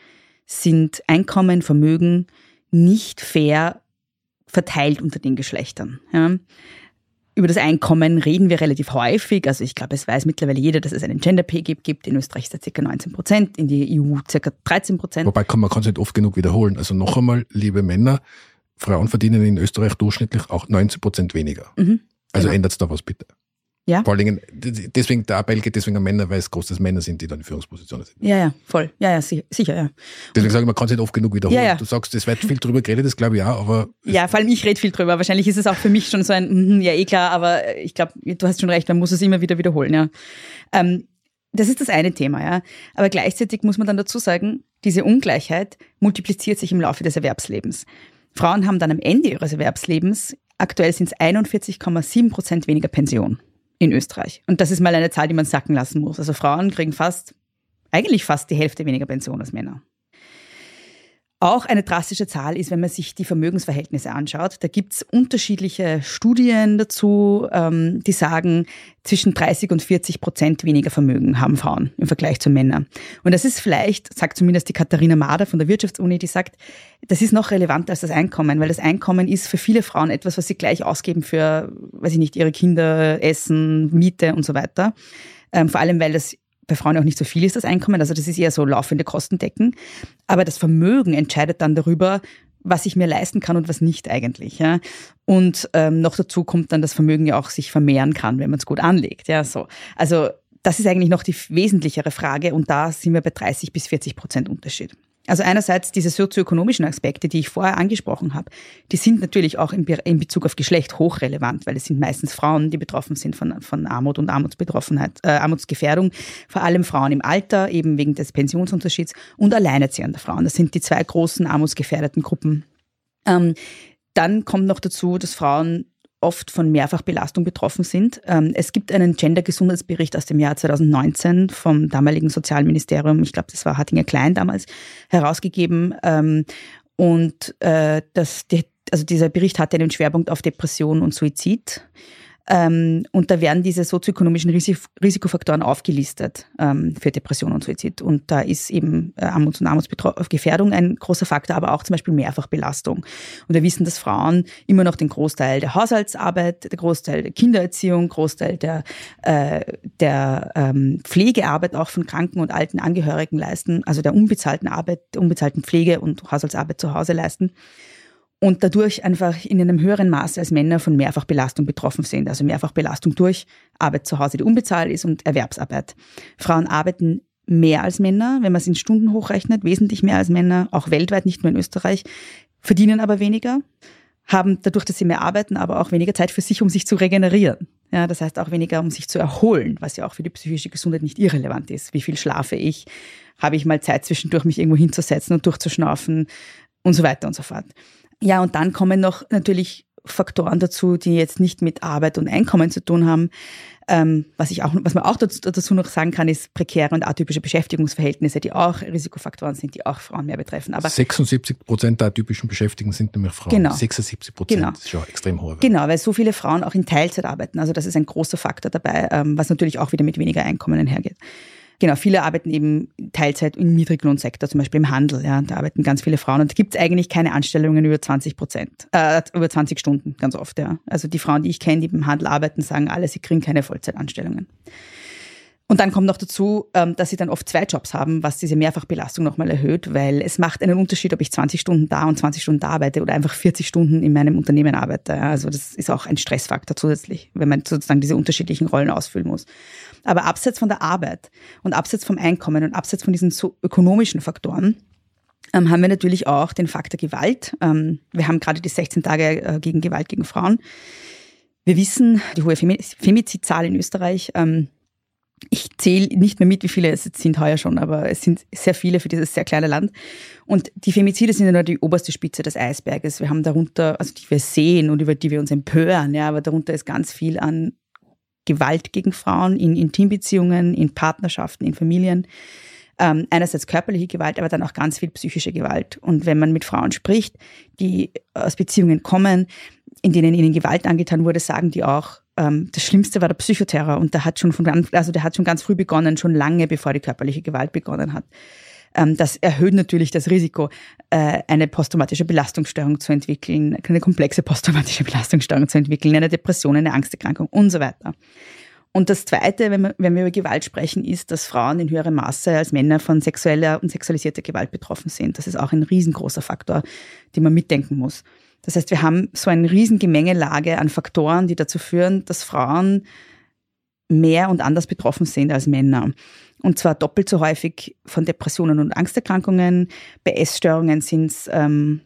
sind Einkommen, Vermögen nicht fair verteilt unter den Geschlechtern. Ja. Über das Einkommen reden wir relativ häufig. Also ich glaube, es weiß mittlerweile jeder, dass es einen Gender Pay Gap gibt. In Österreich ist er ca. 19 Prozent, in die EU ca. 13 Prozent. Wobei man kann es nicht oft genug wiederholen. Also noch einmal, liebe Männer, Frauen verdienen in Österreich durchschnittlich auch 90 Prozent weniger. Mhm, also genau. ändert es da was bitte. Ja. Vor allen Dingen, deswegen, der Appell geht deswegen an Männer, weil es großes Männer sind, die dann in Führungspositionen sind. Ja, ja, voll. Ja, ja, sicher, sicher ja. Deswegen sage ich, man kann es nicht oft genug wiederholen. Ja, ja. Du sagst, es wird viel drüber geredet, das glaube ich auch, aber. Ja, vor allem ich rede viel drüber. Wahrscheinlich ist es auch für mich schon so ein, mm, ja, eh klar, aber ich glaube, du hast schon recht, man muss es immer wieder wiederholen, ja. Ähm, das ist das eine Thema, ja. Aber gleichzeitig muss man dann dazu sagen, diese Ungleichheit multipliziert sich im Laufe des Erwerbslebens. Frauen haben dann am Ende ihres Erwerbslebens, aktuell sind es 41,7 Prozent weniger Pension in Österreich. Und das ist mal eine Zahl, die man sacken lassen muss. Also Frauen kriegen fast, eigentlich fast die Hälfte weniger Pension als Männer. Auch eine drastische Zahl ist, wenn man sich die Vermögensverhältnisse anschaut. Da gibt es unterschiedliche Studien dazu, ähm, die sagen, zwischen 30 und 40 Prozent weniger Vermögen haben Frauen im Vergleich zu Männern. Und das ist vielleicht, sagt zumindest die Katharina Mader von der Wirtschaftsuni, die sagt, das ist noch relevanter als das Einkommen, weil das Einkommen ist für viele Frauen etwas, was sie gleich ausgeben für, weiß ich nicht, ihre Kinder, Essen, Miete und so weiter. Ähm, vor allem, weil das bei Frauen auch nicht so viel ist, das Einkommen. Also das ist eher so laufende Kostendecken. Aber das Vermögen entscheidet dann darüber, was ich mir leisten kann und was nicht eigentlich. Ja. Und ähm, noch dazu kommt dann das Vermögen ja auch sich vermehren kann, wenn man es gut anlegt. Ja, so. Also das ist eigentlich noch die wesentlichere Frage und da sind wir bei 30 bis 40 Prozent Unterschied. Also einerseits diese sozioökonomischen Aspekte, die ich vorher angesprochen habe, die sind natürlich auch in, Bezug auf Geschlecht hochrelevant, weil es sind meistens Frauen, die betroffen sind von, von Armut und Armutsbetroffenheit, äh, Armutsgefährdung. Vor allem Frauen im Alter, eben wegen des Pensionsunterschieds und alleinerziehende Frauen. Das sind die zwei großen armutsgefährdeten Gruppen. Ähm, dann kommt noch dazu, dass Frauen oft von Mehrfachbelastung betroffen sind. Ähm, es gibt einen Gender-Gesundheitsbericht aus dem Jahr 2019 vom damaligen Sozialministerium, ich glaube, das war Hattinger Klein damals, herausgegeben. Ähm, und äh, das, also dieser Bericht hatte einen Schwerpunkt auf Depression und Suizid. Ähm, und da werden diese sozioökonomischen Risikofaktoren aufgelistet ähm, für Depression und Suizid. Und da ist eben äh, Armuts- und Armutsgefährdung ein großer Faktor, aber auch zum Beispiel Mehrfachbelastung. Und wir wissen, dass Frauen immer noch den Großteil der Haushaltsarbeit, der Großteil der Kindererziehung, Großteil der, äh, der ähm, Pflegearbeit auch von kranken und alten Angehörigen leisten, also der unbezahlten Arbeit, der unbezahlten Pflege und Haushaltsarbeit zu Hause leisten und dadurch einfach in einem höheren Maße als Männer von Mehrfachbelastung betroffen sind. Also Mehrfachbelastung durch Arbeit zu Hause, die unbezahlt ist und Erwerbsarbeit. Frauen arbeiten mehr als Männer, wenn man es in Stunden hochrechnet, wesentlich mehr als Männer, auch weltweit, nicht nur in Österreich, verdienen aber weniger, haben dadurch, dass sie mehr arbeiten, aber auch weniger Zeit für sich, um sich zu regenerieren. Ja, das heißt auch weniger, um sich zu erholen, was ja auch für die psychische Gesundheit nicht irrelevant ist. Wie viel schlafe ich? Habe ich mal Zeit zwischendurch, mich irgendwo hinzusetzen und durchzuschnaufen und so weiter und so fort. Ja, und dann kommen noch natürlich Faktoren dazu, die jetzt nicht mit Arbeit und Einkommen zu tun haben. Ähm, was ich auch, was man auch dazu, dazu, noch sagen kann, ist prekäre und atypische Beschäftigungsverhältnisse, die auch Risikofaktoren sind, die auch Frauen mehr betreffen. Aber 76 Prozent der atypischen Beschäftigten sind nämlich Frauen. Genau. 76 Prozent genau. ist schon extrem hoch. Genau, weil so viele Frauen auch in Teilzeit arbeiten. Also das ist ein großer Faktor dabei, ähm, was natürlich auch wieder mit weniger Einkommen einhergeht. Genau, viele arbeiten eben Teilzeit im Niedriglohnsektor, zum Beispiel im Handel. Ja, da arbeiten ganz viele Frauen und da gibt es eigentlich keine Anstellungen über 20 Prozent, äh, über 20 Stunden ganz oft. Ja. Also die Frauen, die ich kenne, die im Handel arbeiten, sagen alle, sie kriegen keine Vollzeitanstellungen. Und dann kommt noch dazu, ähm, dass sie dann oft zwei Jobs haben, was diese Mehrfachbelastung nochmal erhöht, weil es macht einen Unterschied, ob ich 20 Stunden da und 20 Stunden da arbeite oder einfach 40 Stunden in meinem Unternehmen arbeite. Also das ist auch ein Stressfaktor zusätzlich, wenn man sozusagen diese unterschiedlichen Rollen ausfüllen muss. Aber abseits von der Arbeit und abseits vom Einkommen und abseits von diesen so ökonomischen Faktoren, ähm, haben wir natürlich auch den Faktor Gewalt. Ähm, wir haben gerade die 16 Tage äh, gegen Gewalt gegen Frauen. Wir wissen, die hohe Femizidzahl in Österreich, ich zähle nicht mehr mit, wie viele es sind heuer schon, aber es sind sehr viele für dieses sehr kleine Land. Und die Femizide sind ja nur die oberste Spitze des Eisberges. Wir haben darunter, also die wir sehen und über die wir uns empören, ja, aber darunter ist ganz viel an Gewalt gegen Frauen in Intimbeziehungen, in Partnerschaften, in Familien. Ähm, einerseits körperliche Gewalt, aber dann auch ganz viel psychische Gewalt. Und wenn man mit Frauen spricht, die aus Beziehungen kommen, in denen ihnen Gewalt angetan wurde, sagen die auch, ähm, das Schlimmste war der Psychoterror und der hat schon von also der hat schon ganz früh begonnen, schon lange bevor die körperliche Gewalt begonnen hat. Ähm, das erhöht natürlich das Risiko, äh, eine posttraumatische Belastungsstörung zu entwickeln, eine komplexe posttraumatische Belastungsstörung zu entwickeln, eine Depression, eine Angsterkrankung und so weiter. Und das Zweite, wenn wir, wenn wir über Gewalt sprechen, ist, dass Frauen in höherem Maße als Männer von sexueller und sexualisierter Gewalt betroffen sind. Das ist auch ein riesengroßer Faktor, den man mitdenken muss. Das heißt, wir haben so eine riesen Gemengelage an Faktoren, die dazu führen, dass Frauen mehr und anders betroffen sind als Männer. Und zwar doppelt so häufig von Depressionen und Angsterkrankungen. Bei Essstörungen sind es, ähm,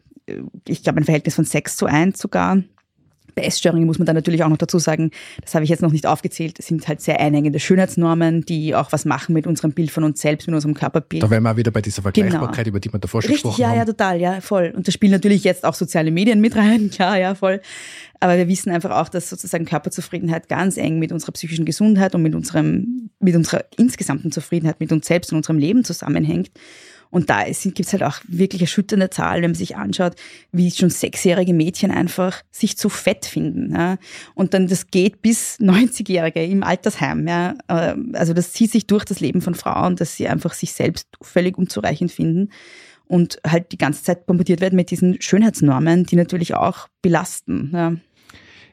ich glaube, ein Verhältnis von 6 zu 1 sogar. Bei Essstörungen muss man dann natürlich auch noch dazu sagen, das habe ich jetzt noch nicht aufgezählt, das sind halt sehr einengende Schönheitsnormen, die auch was machen mit unserem Bild von uns selbst, mit unserem Körperbild. Da wären wir auch wieder bei dieser Vergleichbarkeit, genau. über die wir davor schon Richtig, gesprochen ja, haben. Ja, total, ja, voll. Und da spielen natürlich jetzt auch soziale Medien mit rein, [laughs] klar, ja, voll. Aber wir wissen einfach auch, dass sozusagen Körperzufriedenheit ganz eng mit unserer psychischen Gesundheit und mit unserem, mit unserer insgesamten Zufriedenheit mit uns selbst und unserem Leben zusammenhängt. Und da gibt es halt auch wirklich erschütternde Zahlen, wenn man sich anschaut, wie schon sechsjährige Mädchen einfach sich zu fett finden. Ja. Und dann das geht bis 90-Jährige im Altersheim. Ja. Ähm, also das zieht sich durch das Leben von Frauen, dass sie einfach sich selbst völlig unzureichend finden und halt die ganze Zeit bombardiert werden mit diesen Schönheitsnormen, die natürlich auch belasten. Ja.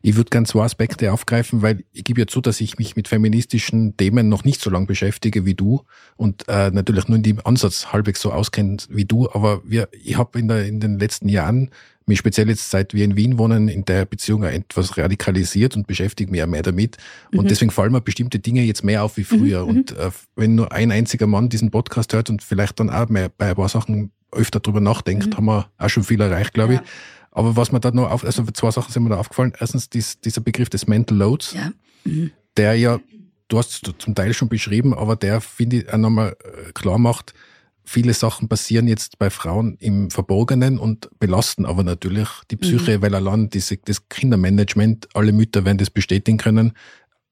Ich würde gerne zwei Aspekte aufgreifen, weil ich gebe ja zu, dass ich mich mit feministischen Themen noch nicht so lange beschäftige wie du und äh, natürlich nur in dem Ansatz halbwegs so auskenne wie du. Aber wir, ich habe in, in den letzten Jahren mich speziell jetzt seit wir in Wien wohnen, in der Beziehung etwas radikalisiert und beschäftige mich auch mehr damit. Und mhm. deswegen fallen mir bestimmte Dinge jetzt mehr auf wie früher. Mhm. Und äh, wenn nur ein einziger Mann diesen Podcast hört und vielleicht dann auch mehr bei ein paar Sachen öfter drüber nachdenkt, mhm. haben wir auch schon viel erreicht, glaube ja. ich. Aber was mir da noch auf, also zwei Sachen sind mir da aufgefallen. Erstens dies, dieser Begriff des Mental Loads, ja. mhm. der ja, du hast es zum Teil schon beschrieben, aber der, finde ich, auch nochmal äh, klar macht, viele Sachen passieren jetzt bei Frauen im Verborgenen und belasten aber natürlich die Psyche, mhm. weil allein diese, das Kindermanagement, alle Mütter werden das bestätigen können,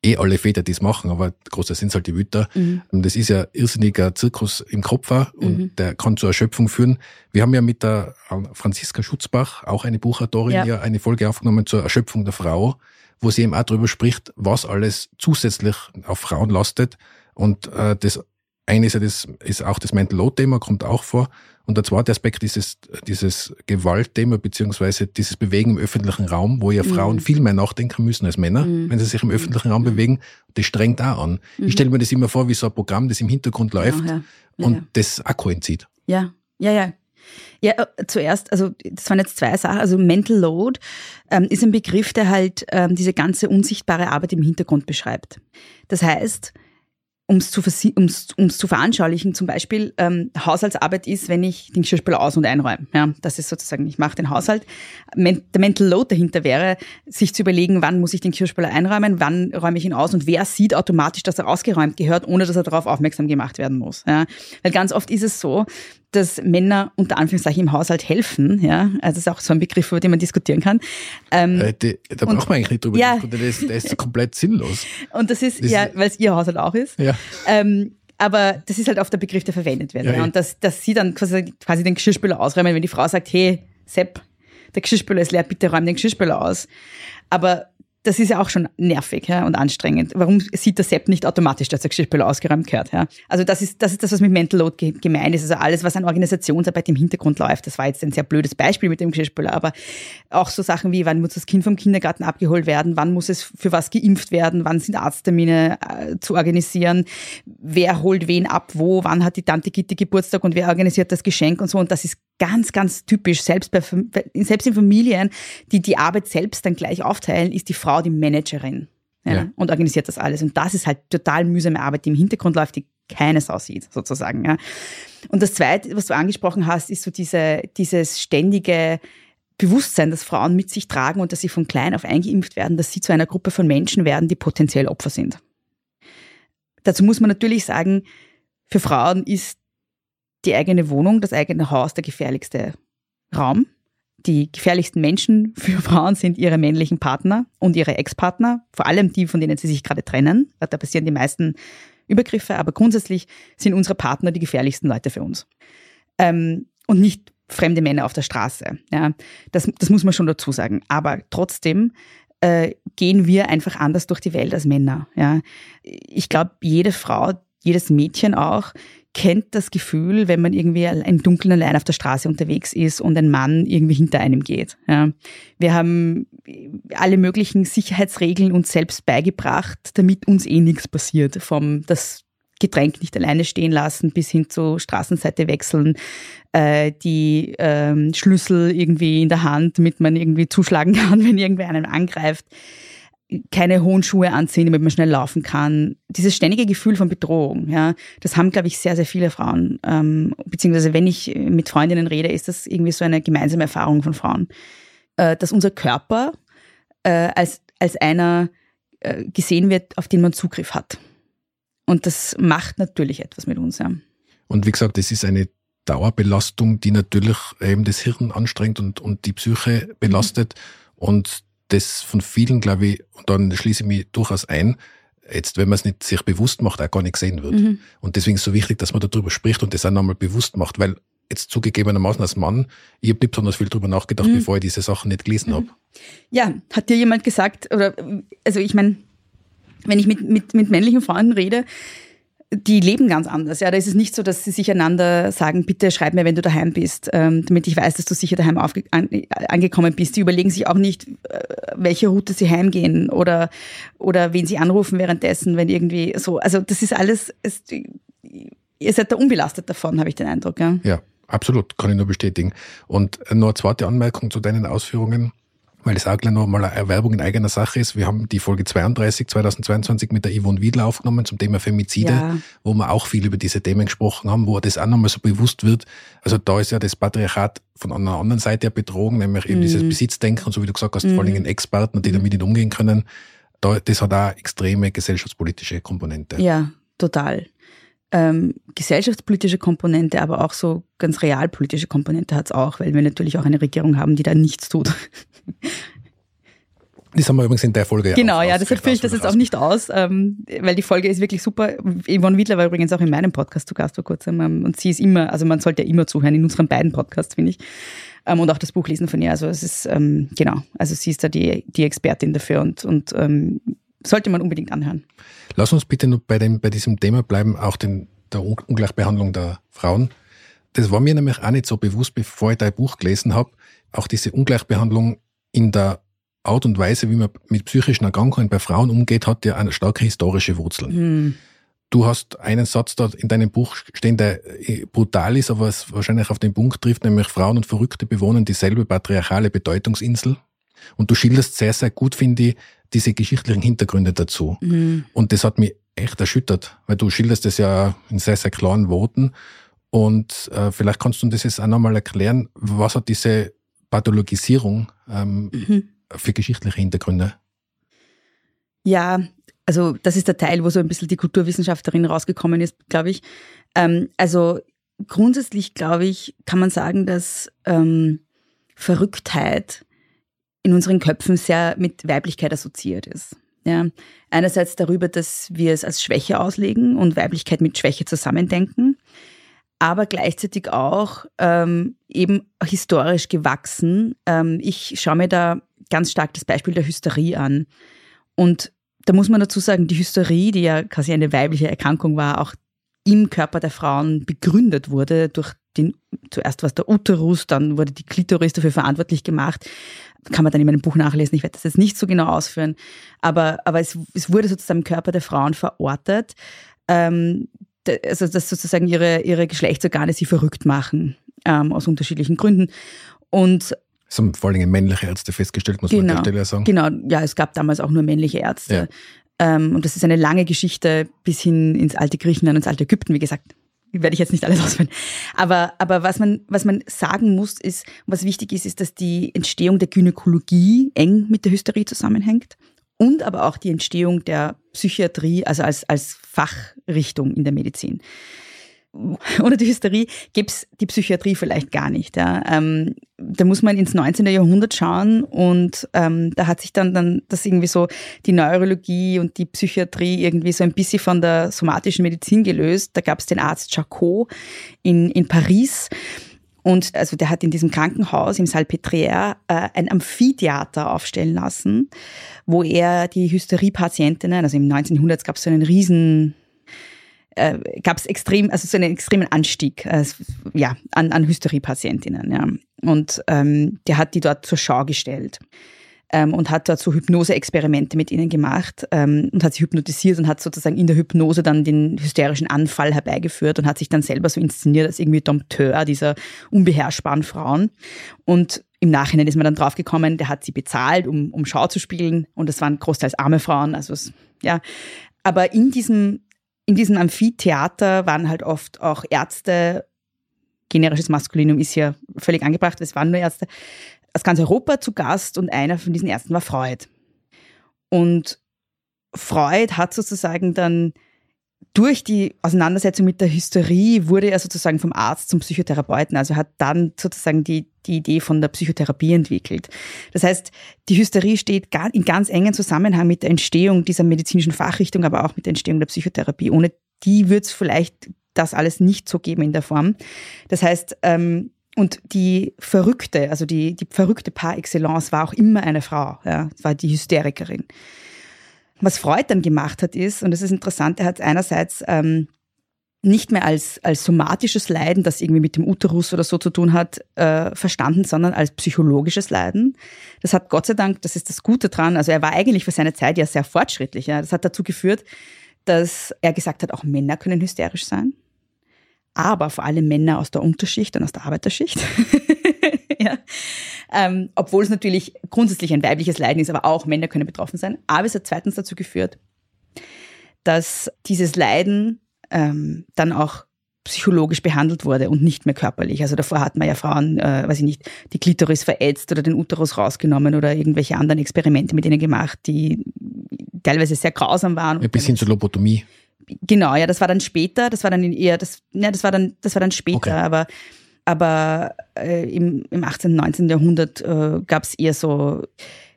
eh alle Väter, die es machen, aber großer sind halt die Mütter. Mhm. Das ist ja irrsinniger Zirkus im Kopf und mhm. der kann zur Erschöpfung führen. Wir haben ja mit der Franziska Schutzbach, auch eine Buchautorin, ja. ja eine Folge aufgenommen zur Erschöpfung der Frau, wo sie eben auch darüber spricht, was alles zusätzlich auf Frauen lastet. Und äh, das eine ist ja das, ist auch das Mental Load Thema, kommt auch vor. Und der zweite Aspekt ist es, dieses Gewaltthema, beziehungsweise dieses Bewegen im öffentlichen Raum, wo ja Frauen mhm. viel mehr nachdenken müssen als Männer, mhm. wenn sie sich im öffentlichen Raum bewegen. Das strengt auch an. Mhm. Ich stelle mir das immer vor, wie so ein Programm, das im Hintergrund läuft ja, ja. und ja. das Akku entzieht. Ja, ja, ja. Ja, äh, zuerst, also das waren jetzt zwei Sachen. Also Mental Load ähm, ist ein Begriff, der halt ähm, diese ganze unsichtbare Arbeit im Hintergrund beschreibt. Das heißt, um es zu, um's, um's zu veranschaulichen, zum Beispiel ähm, Haushaltsarbeit ist, wenn ich den Geschirrspüler aus- und einräume. Ja, das ist sozusagen, ich mache den Haushalt. Men der Mental Load dahinter wäre, sich zu überlegen, wann muss ich den Geschirrspüler einräumen, wann räume ich ihn aus und wer sieht automatisch, dass er ausgeräumt gehört, ohne dass er darauf aufmerksam gemacht werden muss. Ja, weil ganz oft ist es so, dass Männer unter Anführungszeichen im Haushalt helfen. Ja, also das ist auch so ein Begriff, über den man diskutieren kann. Ähm, äh, die, da braucht man eigentlich nicht drüber ja, diskutieren, ist, der ist komplett sinnlos. [laughs] Und das ist, das ja, weil es ihr Haushalt auch ist. Ja. Ähm, aber das ist halt oft der Begriff, der verwendet wird. Ja, ja. Und dass, dass sie dann quasi, quasi den Geschirrspüler ausräumen, wenn die Frau sagt, hey, Sepp, der Geschirrspüler ist leer, bitte räum den Geschirrspüler aus. Aber das ist ja auch schon nervig ja, und anstrengend. Warum sieht der Sepp nicht automatisch, dass der Geschirrspüler ausgeräumt gehört? Ja? Also das ist, das ist das, was mit Mental Load gemeint ist. Also alles, was an Organisationsarbeit im Hintergrund läuft. Das war jetzt ein sehr blödes Beispiel mit dem Geschirrspüler, aber auch so Sachen wie, wann muss das Kind vom Kindergarten abgeholt werden, wann muss es für was geimpft werden, wann sind Arzttermine äh, zu organisieren, wer holt wen ab, wo, wann hat die Tante Gitti Geburtstag und wer organisiert das Geschenk und so. Und das ist ganz, ganz typisch. Selbst, bei, selbst in Familien, die die Arbeit selbst dann gleich aufteilen, ist die Frau die Managerin ja, ja. und organisiert das alles. Und das ist halt total mühsame Arbeit, die im Hintergrund läuft, die keines aussieht, sozusagen. Ja. Und das Zweite, was du angesprochen hast, ist so diese, dieses ständige Bewusstsein, dass Frauen mit sich tragen und dass sie von klein auf eingeimpft werden, dass sie zu einer Gruppe von Menschen werden, die potenziell Opfer sind. Dazu muss man natürlich sagen, für Frauen ist die eigene Wohnung, das eigene Haus der gefährlichste Raum die gefährlichsten Menschen für [laughs] Frauen sind ihre männlichen Partner und ihre Ex-Partner, vor allem die, von denen sie sich gerade trennen. Da passieren die meisten Übergriffe, aber grundsätzlich sind unsere Partner die gefährlichsten Leute für uns. Ähm, und nicht fremde Männer auf der Straße. Ja, das, das muss man schon dazu sagen. Aber trotzdem äh, gehen wir einfach anders durch die Welt als Männer. Ja, ich glaube, jede Frau, jedes Mädchen auch kennt das Gefühl, wenn man irgendwie im Dunkeln allein auf der Straße unterwegs ist und ein Mann irgendwie hinter einem geht. Ja. Wir haben alle möglichen Sicherheitsregeln uns selbst beigebracht, damit uns eh nichts passiert. Vom das Getränk nicht alleine stehen lassen bis hin zu Straßenseite wechseln, äh, die ähm, Schlüssel irgendwie in der Hand, damit man irgendwie zuschlagen [laughs] kann, wenn irgendwer einen angreift keine hohen Schuhe anziehen, damit man schnell laufen kann. Dieses ständige Gefühl von Bedrohung, ja, das haben, glaube ich, sehr, sehr viele Frauen. Ähm, beziehungsweise wenn ich mit Freundinnen rede, ist das irgendwie so eine gemeinsame Erfahrung von Frauen. Äh, dass unser Körper äh, als, als einer äh, gesehen wird, auf den man Zugriff hat. Und das macht natürlich etwas mit uns, ja. Und wie gesagt, das ist eine Dauerbelastung, die natürlich eben das Hirn anstrengt und, und die Psyche belastet. Mhm. Und das von vielen, glaube ich, und dann schließe ich mich durchaus ein, jetzt, wenn man es nicht sich bewusst macht, auch gar nicht gesehen wird. Mhm. Und deswegen ist es so wichtig, dass man darüber spricht und das auch nochmal bewusst macht, weil jetzt zugegebenermaßen als Mann, ich habe nicht besonders viel darüber nachgedacht, mhm. bevor ich diese Sachen nicht gelesen mhm. habe. Ja, hat dir jemand gesagt, oder also ich meine, wenn ich mit, mit, mit männlichen Freunden rede, die leben ganz anders. Ja, da ist es nicht so, dass sie sich einander sagen, bitte schreib mir, wenn du daheim bist, ähm, damit ich weiß, dass du sicher daheim an, angekommen bist. Die überlegen sich auch nicht, äh, welche Route sie heimgehen oder, oder wen sie anrufen währenddessen, wenn irgendwie so. Also das ist alles, es, ihr seid da unbelastet davon, habe ich den Eindruck. Ja? ja, absolut, kann ich nur bestätigen. Und nur eine zweite Anmerkung zu deinen Ausführungen weil das auch gleich noch mal eine Werbung in eigener Sache ist. Wir haben die Folge 32 2022 mit der Yvonne Wiedler aufgenommen zum Thema Femizide, ja. wo wir auch viel über diese Themen gesprochen haben, wo das auch nochmal so bewusst wird. Also da ist ja das Patriarchat von einer anderen Seite ja betrogen, nämlich eben mhm. dieses Besitzdenken und so wie du gesagt hast, mhm. vor allem Ex-Partner, die damit nicht umgehen können. Da, das hat auch extreme gesellschaftspolitische Komponente. Ja, total. Ähm, gesellschaftspolitische Komponente, aber auch so ganz realpolitische Komponente hat es auch, weil wir natürlich auch eine Regierung haben, die da nichts tut. Das haben wir übrigens in der Folge ja Genau, ja, deshalb führe ich das jetzt auch nicht aus, ähm, weil die Folge ist wirklich super. Yvonne Wiedler war übrigens auch in meinem Podcast zu Gast vor kurzem ähm, und sie ist immer, also man sollte ja immer zuhören, in unseren beiden Podcasts, finde ich. Ähm, und auch das Buch lesen von ihr. Also es ist, ähm, genau, also sie ist da die, die Expertin dafür und, und ähm, sollte man unbedingt anhören. Lass uns bitte nur bei, dem, bei diesem Thema bleiben, auch den, der Ungleichbehandlung der Frauen. Das war mir nämlich auch nicht so bewusst, bevor ich dein Buch gelesen habe. Auch diese Ungleichbehandlung in der Art und Weise, wie man mit psychischen Erkrankungen bei Frauen umgeht, hat ja eine starke historische Wurzeln. Mhm. Du hast einen Satz dort in deinem Buch stehen, der äh, brutal ist, aber es wahrscheinlich auf den Punkt trifft, nämlich Frauen und Verrückte bewohnen dieselbe patriarchale Bedeutungsinsel. Und du schilderst sehr, sehr gut, finde ich, diese geschichtlichen Hintergründe dazu. Mhm. Und das hat mich echt erschüttert, weil du schilderst das ja in sehr, sehr klaren Worten. Und äh, vielleicht kannst du uns das jetzt auch nochmal erklären, was hat diese Pathologisierung ähm, mhm. für geschichtliche Hintergründe? Ja, also das ist der Teil, wo so ein bisschen die Kulturwissenschaftlerin rausgekommen ist, glaube ich. Ähm, also grundsätzlich, glaube ich, kann man sagen, dass ähm, Verrücktheit in unseren Köpfen sehr mit Weiblichkeit assoziiert ist. Ja, einerseits darüber, dass wir es als Schwäche auslegen und Weiblichkeit mit Schwäche zusammendenken aber gleichzeitig auch ähm, eben historisch gewachsen. Ähm, ich schaue mir da ganz stark das Beispiel der Hysterie an. Und da muss man dazu sagen, die Hysterie, die ja quasi eine weibliche Erkrankung war, auch im Körper der Frauen begründet wurde durch den, zuerst war es der Uterus, dann wurde die Klitoris dafür verantwortlich gemacht. Kann man dann in meinem Buch nachlesen. Ich werde das jetzt nicht so genau ausführen. Aber, aber es, es wurde sozusagen im Körper der Frauen verortet. Ähm, also, dass sozusagen ihre, ihre Geschlechtsorgane sie verrückt machen, ähm, aus unterschiedlichen Gründen. Und das haben vor allem männliche Ärzte festgestellt, muss genau, man an der Stelle sagen. Genau, ja, es gab damals auch nur männliche Ärzte. Ja. Ähm, und das ist eine lange Geschichte bis hin ins alte Griechenland ins alte Ägypten, wie gesagt. Werde ich jetzt nicht alles ausführen. Aber, aber was, man, was man sagen muss, ist, was wichtig ist, ist, dass die Entstehung der Gynäkologie eng mit der Hysterie zusammenhängt und aber auch die Entstehung der Psychiatrie, also als, als Fachrichtung in der Medizin ohne die Hysterie gäbe es die Psychiatrie vielleicht gar nicht. Ja. Ähm, da muss man ins 19. Jahrhundert schauen und ähm, da hat sich dann, dann das irgendwie so die Neurologie und die Psychiatrie irgendwie so ein bisschen von der somatischen Medizin gelöst. Da gab es den Arzt Jacot in, in Paris. Und also der hat in diesem Krankenhaus im Salpêtrière äh, ein Amphitheater aufstellen lassen, wo er die Hysteriepatientinnen, also im 1900 gab es so einen riesen äh, gab es extrem, also so einen extremen Anstieg äh, ja, an, an Hysteriepatientinnen. Ja. Und ähm, der hat die dort zur Schau gestellt ähm, und hat so Hypnose-Experimente mit ihnen gemacht ähm, und hat sie hypnotisiert und hat sozusagen in der Hypnose dann den hysterischen Anfall herbeigeführt und hat sich dann selber so inszeniert als irgendwie Dompteur dieser unbeherrschbaren Frauen. Und im Nachhinein ist man dann draufgekommen, der hat sie bezahlt, um, um Schau zu spielen und das waren großteils arme Frauen, also es, ja. Aber in diesem in diesem Amphitheater waren halt oft auch Ärzte, generisches Maskulinum ist hier völlig angebracht, es waren nur Ärzte, aus ganz Europa zu Gast und einer von diesen Ärzten war Freud. Und Freud hat sozusagen dann durch die Auseinandersetzung mit der Hysterie wurde er sozusagen vom Arzt zum Psychotherapeuten, also hat dann sozusagen die, die Idee von der Psychotherapie entwickelt. Das heißt, die Hysterie steht in ganz engen Zusammenhang mit der Entstehung dieser medizinischen Fachrichtung, aber auch mit der Entstehung der Psychotherapie. Ohne die wird es vielleicht das alles nicht so geben in der Form. Das heißt, ähm, und die Verrückte, also die, die verrückte par excellence war auch immer eine Frau, ja, war die Hysterikerin. Was Freud dann gemacht hat, ist, und das ist interessant, er hat einerseits ähm, nicht mehr als, als somatisches Leiden, das irgendwie mit dem Uterus oder so zu tun hat, äh, verstanden, sondern als psychologisches Leiden. Das hat Gott sei Dank, das ist das Gute dran, also er war eigentlich für seine Zeit ja sehr fortschrittlich. Ja. Das hat dazu geführt, dass er gesagt hat, auch Männer können hysterisch sein, aber vor allem Männer aus der Unterschicht und aus der Arbeiterschicht. [laughs] ja. Ähm, obwohl es natürlich grundsätzlich ein weibliches Leiden ist, aber auch Männer können betroffen sein. Aber es hat zweitens dazu geführt, dass dieses Leiden ähm, dann auch psychologisch behandelt wurde und nicht mehr körperlich. Also davor hatten wir ja Frauen, äh, weiß ich nicht, die Klitoris verätzt oder den Uterus rausgenommen oder irgendwelche anderen Experimente mit ihnen gemacht, die teilweise sehr grausam waren. Ein bisschen zur Lobotomie. Genau, ja, das war dann später, das war dann eher, das, ja, das war dann, das war dann später, okay. aber aber äh, im, im 18., 19. Jahrhundert äh, gab es eher so,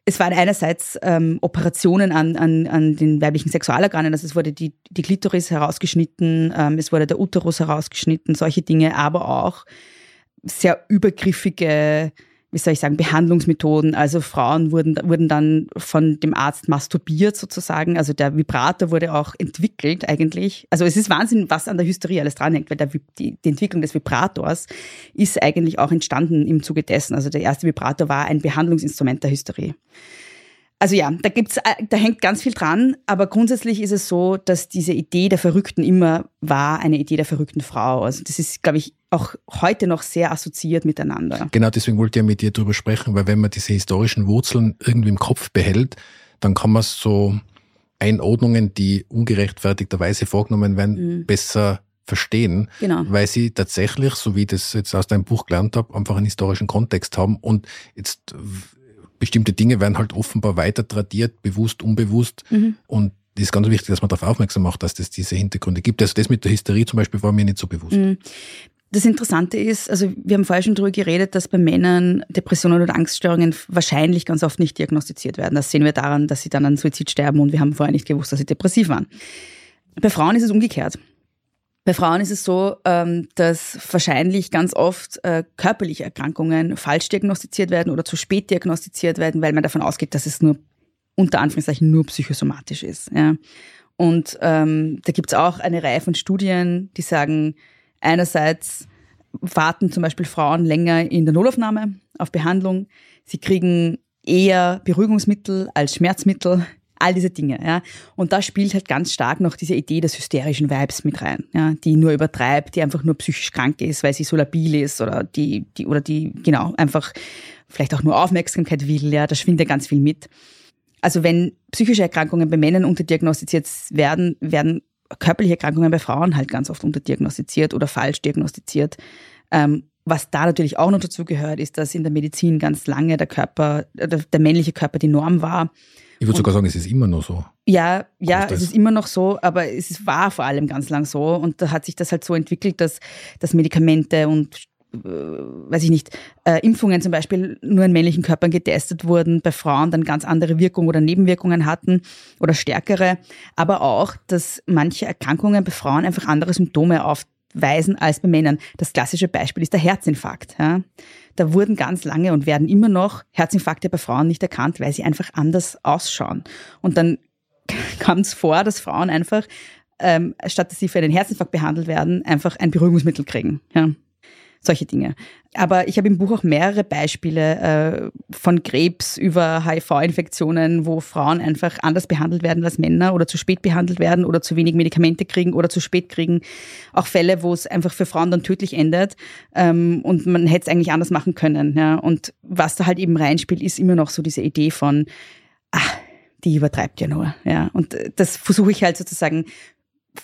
es waren einerseits ähm, Operationen an, an, an den weiblichen Sexualorganen, also es wurde die, die Klitoris herausgeschnitten, ähm, es wurde der Uterus herausgeschnitten, solche Dinge, aber auch sehr übergriffige wie soll ich sagen, Behandlungsmethoden. Also Frauen wurden, wurden dann von dem Arzt masturbiert sozusagen. Also der Vibrator wurde auch entwickelt eigentlich. Also es ist Wahnsinn, was an der Hysterie alles dranhängt, weil der, die, die Entwicklung des Vibrators ist eigentlich auch entstanden im Zuge dessen. Also der erste Vibrator war ein Behandlungsinstrument der Hysterie. Also ja, da gibt's, äh, da hängt ganz viel dran, aber grundsätzlich ist es so, dass diese Idee der Verrückten immer war eine Idee der verrückten Frau. Also das ist, glaube ich, auch heute noch sehr assoziiert miteinander. Genau, deswegen wollte ich ja mit dir darüber sprechen, weil wenn man diese historischen Wurzeln irgendwie im Kopf behält, dann kann man so Einordnungen, die ungerechtfertigterweise vorgenommen werden, mhm. besser verstehen, genau. weil sie tatsächlich, so wie ich das jetzt aus deinem Buch gelernt habe, einfach einen historischen Kontext haben und jetzt bestimmte Dinge werden halt offenbar weiter tradiert, bewusst, unbewusst. Mhm. Und das ist ganz wichtig, dass man darauf aufmerksam macht, dass es diese Hintergründe gibt. Also das mit der Hysterie zum Beispiel war mir nicht so bewusst. Mhm. Das Interessante ist, also wir haben vorher schon darüber geredet, dass bei Männern Depressionen oder Angststörungen wahrscheinlich ganz oft nicht diagnostiziert werden. Das sehen wir daran, dass sie dann an Suizid sterben und wir haben vorher nicht gewusst, dass sie depressiv waren. Bei Frauen ist es umgekehrt. Bei Frauen ist es so, ähm, dass wahrscheinlich ganz oft äh, körperliche Erkrankungen falsch diagnostiziert werden oder zu spät diagnostiziert werden, weil man davon ausgeht, dass es nur unter Anführungszeichen nur psychosomatisch ist. Ja. Und ähm, da gibt's auch eine Reihe von Studien, die sagen, einerseits warten zum Beispiel Frauen länger in der Notaufnahme auf Behandlung. Sie kriegen eher Beruhigungsmittel als Schmerzmittel, all diese Dinge. Ja. Und da spielt halt ganz stark noch diese Idee des hysterischen Vibes mit rein, ja, die nur übertreibt, die einfach nur psychisch krank ist, weil sie so labil ist oder die, die, oder die, genau, einfach vielleicht auch nur Aufmerksamkeit will, ja, da schwingt ja ganz viel mit. Also wenn psychische Erkrankungen bei Männern unterdiagnostiziert werden, werden körperliche Erkrankungen bei Frauen halt ganz oft unterdiagnostiziert oder falsch diagnostiziert. Ähm, was da natürlich auch noch dazu gehört, ist, dass in der Medizin ganz lange der Körper, der, der männliche Körper die Norm war. Ich würde sogar sagen, es ist immer noch so. Ja, ja, es ist immer noch so, aber es war vor allem ganz lang so. Und da hat sich das halt so entwickelt, dass, dass Medikamente und äh, weiß ich nicht, äh, Impfungen zum Beispiel nur in männlichen Körpern getestet wurden, bei Frauen dann ganz andere Wirkungen oder Nebenwirkungen hatten oder stärkere, aber auch, dass manche Erkrankungen bei Frauen einfach andere Symptome aufweisen als bei Männern. Das klassische Beispiel ist der Herzinfarkt. Ja. Da wurden ganz lange und werden immer noch Herzinfarkte bei Frauen nicht erkannt, weil sie einfach anders ausschauen. Und dann [laughs] kam es vor, dass Frauen einfach, ähm, statt dass sie für einen Herzinfarkt behandelt werden, einfach ein Beruhigungsmittel kriegen. Ja solche Dinge. Aber ich habe im Buch auch mehrere Beispiele äh, von Krebs über HIV-Infektionen, wo Frauen einfach anders behandelt werden als Männer oder zu spät behandelt werden oder zu wenig Medikamente kriegen oder zu spät kriegen. Auch Fälle, wo es einfach für Frauen dann tödlich endet ähm, und man hätte es eigentlich anders machen können. Ja. Und was da halt eben reinspielt, ist immer noch so diese Idee von, ach, die übertreibt ja nur. Ja. Und das versuche ich halt sozusagen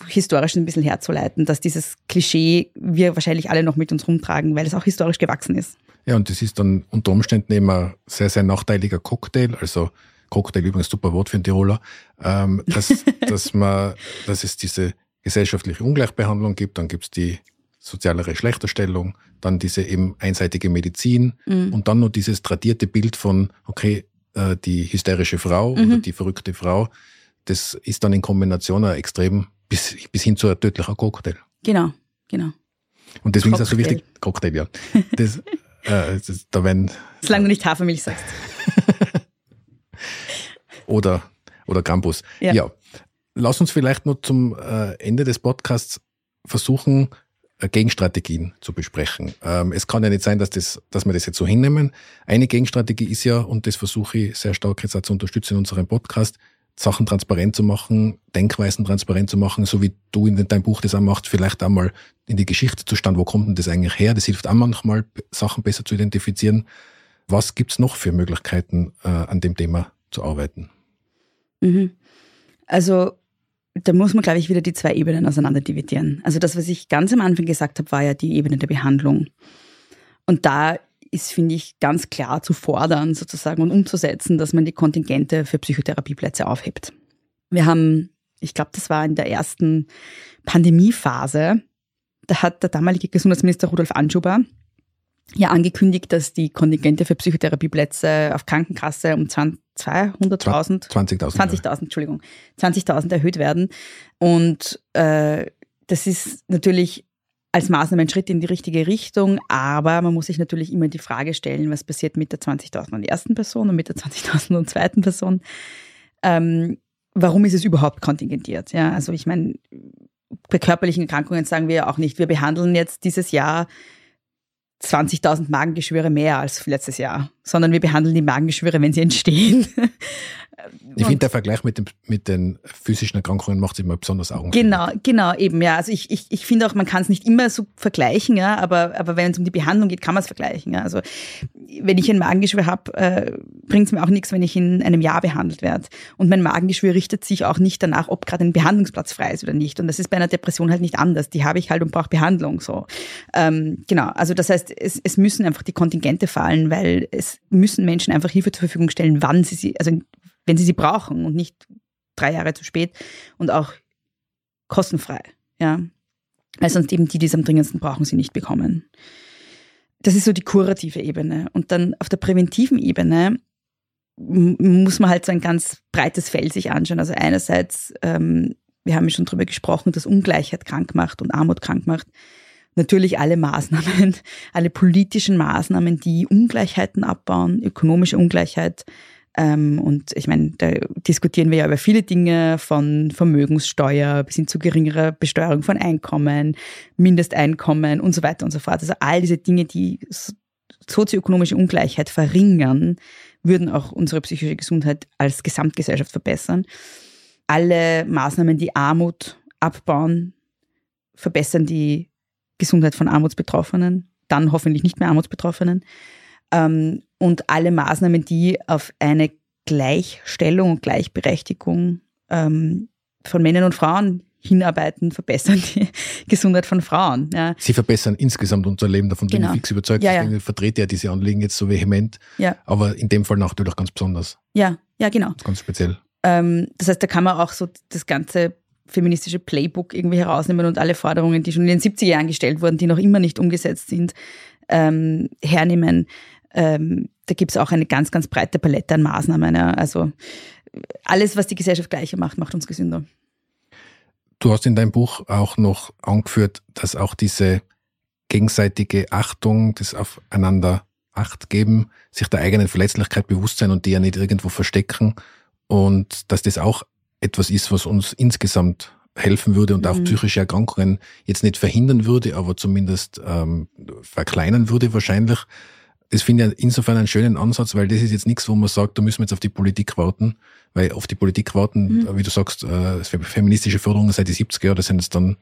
historisch ein bisschen herzuleiten, dass dieses Klischee wir wahrscheinlich alle noch mit uns rumtragen, weil es auch historisch gewachsen ist. Ja, und das ist dann unter Umständen eben ein sehr, sehr nachteiliger Cocktail, also Cocktail übrigens super Wort für einen Tiroler, ähm, dass, [laughs] dass, man, dass es diese gesellschaftliche Ungleichbehandlung gibt, dann gibt es die soziale Schlechterstellung, dann diese eben einseitige Medizin mhm. und dann nur dieses tradierte Bild von, okay, äh, die hysterische Frau mhm. oder die verrückte Frau, das ist dann in Kombination ein extrem bis, bis hin zu einem tödlichen Cocktail. Genau, genau. Und deswegen Cocktail. ist das so wichtig, Cocktail, ja. [laughs] Das, äh, das, da werden, Solange du nicht Hafermilch sagst. [laughs] oder, oder Campus. Ja. ja. Lass uns vielleicht nur zum äh, Ende des Podcasts versuchen, äh, Gegenstrategien zu besprechen. Ähm, es kann ja nicht sein, dass, das, dass wir das jetzt so hinnehmen. Eine Gegenstrategie ist ja, und das versuche ich sehr stark jetzt auch zu unterstützen in unserem Podcast, Sachen transparent zu machen, Denkweisen transparent zu machen, so wie du in deinem Buch das auch machst, vielleicht einmal in die Geschichte zu stand, wo kommt denn das eigentlich her? Das hilft auch manchmal, Sachen besser zu identifizieren. Was gibt's noch für Möglichkeiten, äh, an dem Thema zu arbeiten? Mhm. Also da muss man, glaube ich, wieder die zwei Ebenen auseinander dividieren. Also das, was ich ganz am Anfang gesagt habe, war ja die Ebene der Behandlung. Und da ist, finde ich, ganz klar zu fordern sozusagen und umzusetzen, dass man die Kontingente für Psychotherapieplätze aufhebt. Wir haben, ich glaube, das war in der ersten Pandemiephase, da hat der damalige Gesundheitsminister Rudolf Anschuber ja angekündigt, dass die Kontingente für Psychotherapieplätze auf Krankenkasse um 200.000 20.000 20.000 Entschuldigung 20.000 erhöht werden und äh, das ist natürlich als Maßnahme ein Schritt in die richtige Richtung, aber man muss sich natürlich immer die Frage stellen, was passiert mit der 20.000 ersten Person und mit der 20.000 zweiten Person. Ähm, warum ist es überhaupt kontingentiert? Ja, also ich meine, bei körperlichen Erkrankungen sagen wir ja auch nicht, wir behandeln jetzt dieses Jahr 20.000 Magengeschwüre mehr als letztes Jahr, sondern wir behandeln die Magengeschwüre, wenn sie entstehen. [laughs] Ich finde, der Vergleich mit, dem, mit den physischen Erkrankungen macht es immer besonders Augen. Genau, genau, eben, ja. Also ich, ich, ich finde auch, man kann es nicht immer so vergleichen, ja, aber, aber wenn es um die Behandlung geht, kann man es vergleichen. Ja. Also wenn ich ein Magengeschwür habe, äh, bringt es mir auch nichts, wenn ich in einem Jahr behandelt werde. Und mein Magengeschwür richtet sich auch nicht danach, ob gerade ein Behandlungsplatz frei ist oder nicht. Und das ist bei einer Depression halt nicht anders. Die habe ich halt und brauche Behandlung. So. Ähm, genau, also das heißt, es, es müssen einfach die Kontingente fallen, weil es müssen Menschen einfach Hilfe zur Verfügung stellen, wann sie sie, also wenn sie sie brauchen und nicht drei Jahre zu spät und auch kostenfrei, ja. Weil sonst eben die, die es am dringendsten brauchen, sie nicht bekommen. Das ist so die kurative Ebene. Und dann auf der präventiven Ebene muss man halt so ein ganz breites Feld sich anschauen. Also einerseits, ähm, wir haben ja schon drüber gesprochen, dass Ungleichheit krank macht und Armut krank macht. Natürlich alle Maßnahmen, [laughs] alle politischen Maßnahmen, die Ungleichheiten abbauen, ökonomische Ungleichheit, Ähm, und ich meine, da diskutieren wir ja über viele Dinge, von Vermögenssteuer bis hin zu geringerer Besteuerung von Einkommen, Mindesteinkommen und so weiter und so fort. Also all diese Dinge, die sozioökonomische Ungleichheit verringern, würden auch unsere psychische Gesundheit als Gesamtgesellschaft verbessern. Alle Maßnahmen, die Armut abbauen, verbessern die Gesundheit von Armutsbetroffenen, dann hoffentlich nicht mehr Armutsbetroffenen. Ähm, und alle Maßnahmen, die auf eine Gleichstellung und Gleichberechtigung ähm, von Männern und Frauen hinarbeiten, verbessern die [laughs] Gesundheit von Frauen. Ja. Sie verbessern insgesamt unser Leben, davon bin genau. ich fix überzeugt. Ja, ja. Ich vertrete ja diese Anliegen jetzt so vehement, ja. aber in dem Fall natürlich ganz besonders. Ja, ja, genau. Ganz speziell. Ähm, das heißt, da kann man auch so das ganze feministische Playbook irgendwie herausnehmen und alle Forderungen, die schon in den 70er Jahren gestellt wurden, die noch immer nicht umgesetzt sind, ähm, hernehmen. Ähm, da gibt es auch eine ganz, ganz breite Palette an Maßnahmen. Ja. Also alles, was die Gesellschaft gleicher macht, macht uns gesünder. Du hast in deinem Buch auch noch angeführt, dass auch diese gegenseitige Achtung, das aufeinander Acht geben, sich der eigenen Verletzlichkeit bewusst sein und die ja nicht irgendwo verstecken und dass das auch etwas ist, was uns insgesamt helfen würde und auch mhm. psychische Erkrankungen jetzt nicht verhindern würde, aber zumindest ähm, verkleinern würde wahrscheinlich. Das finde ich insofern einen schönen Ansatz, weil das ist jetzt nichts, wo man sagt, da müssen wir jetzt auf die Politik warten, weil auf die Politik warten, mhm. wie du sagst, äh, feministische Förderung seit die 70er Jahre, das sind jetzt dann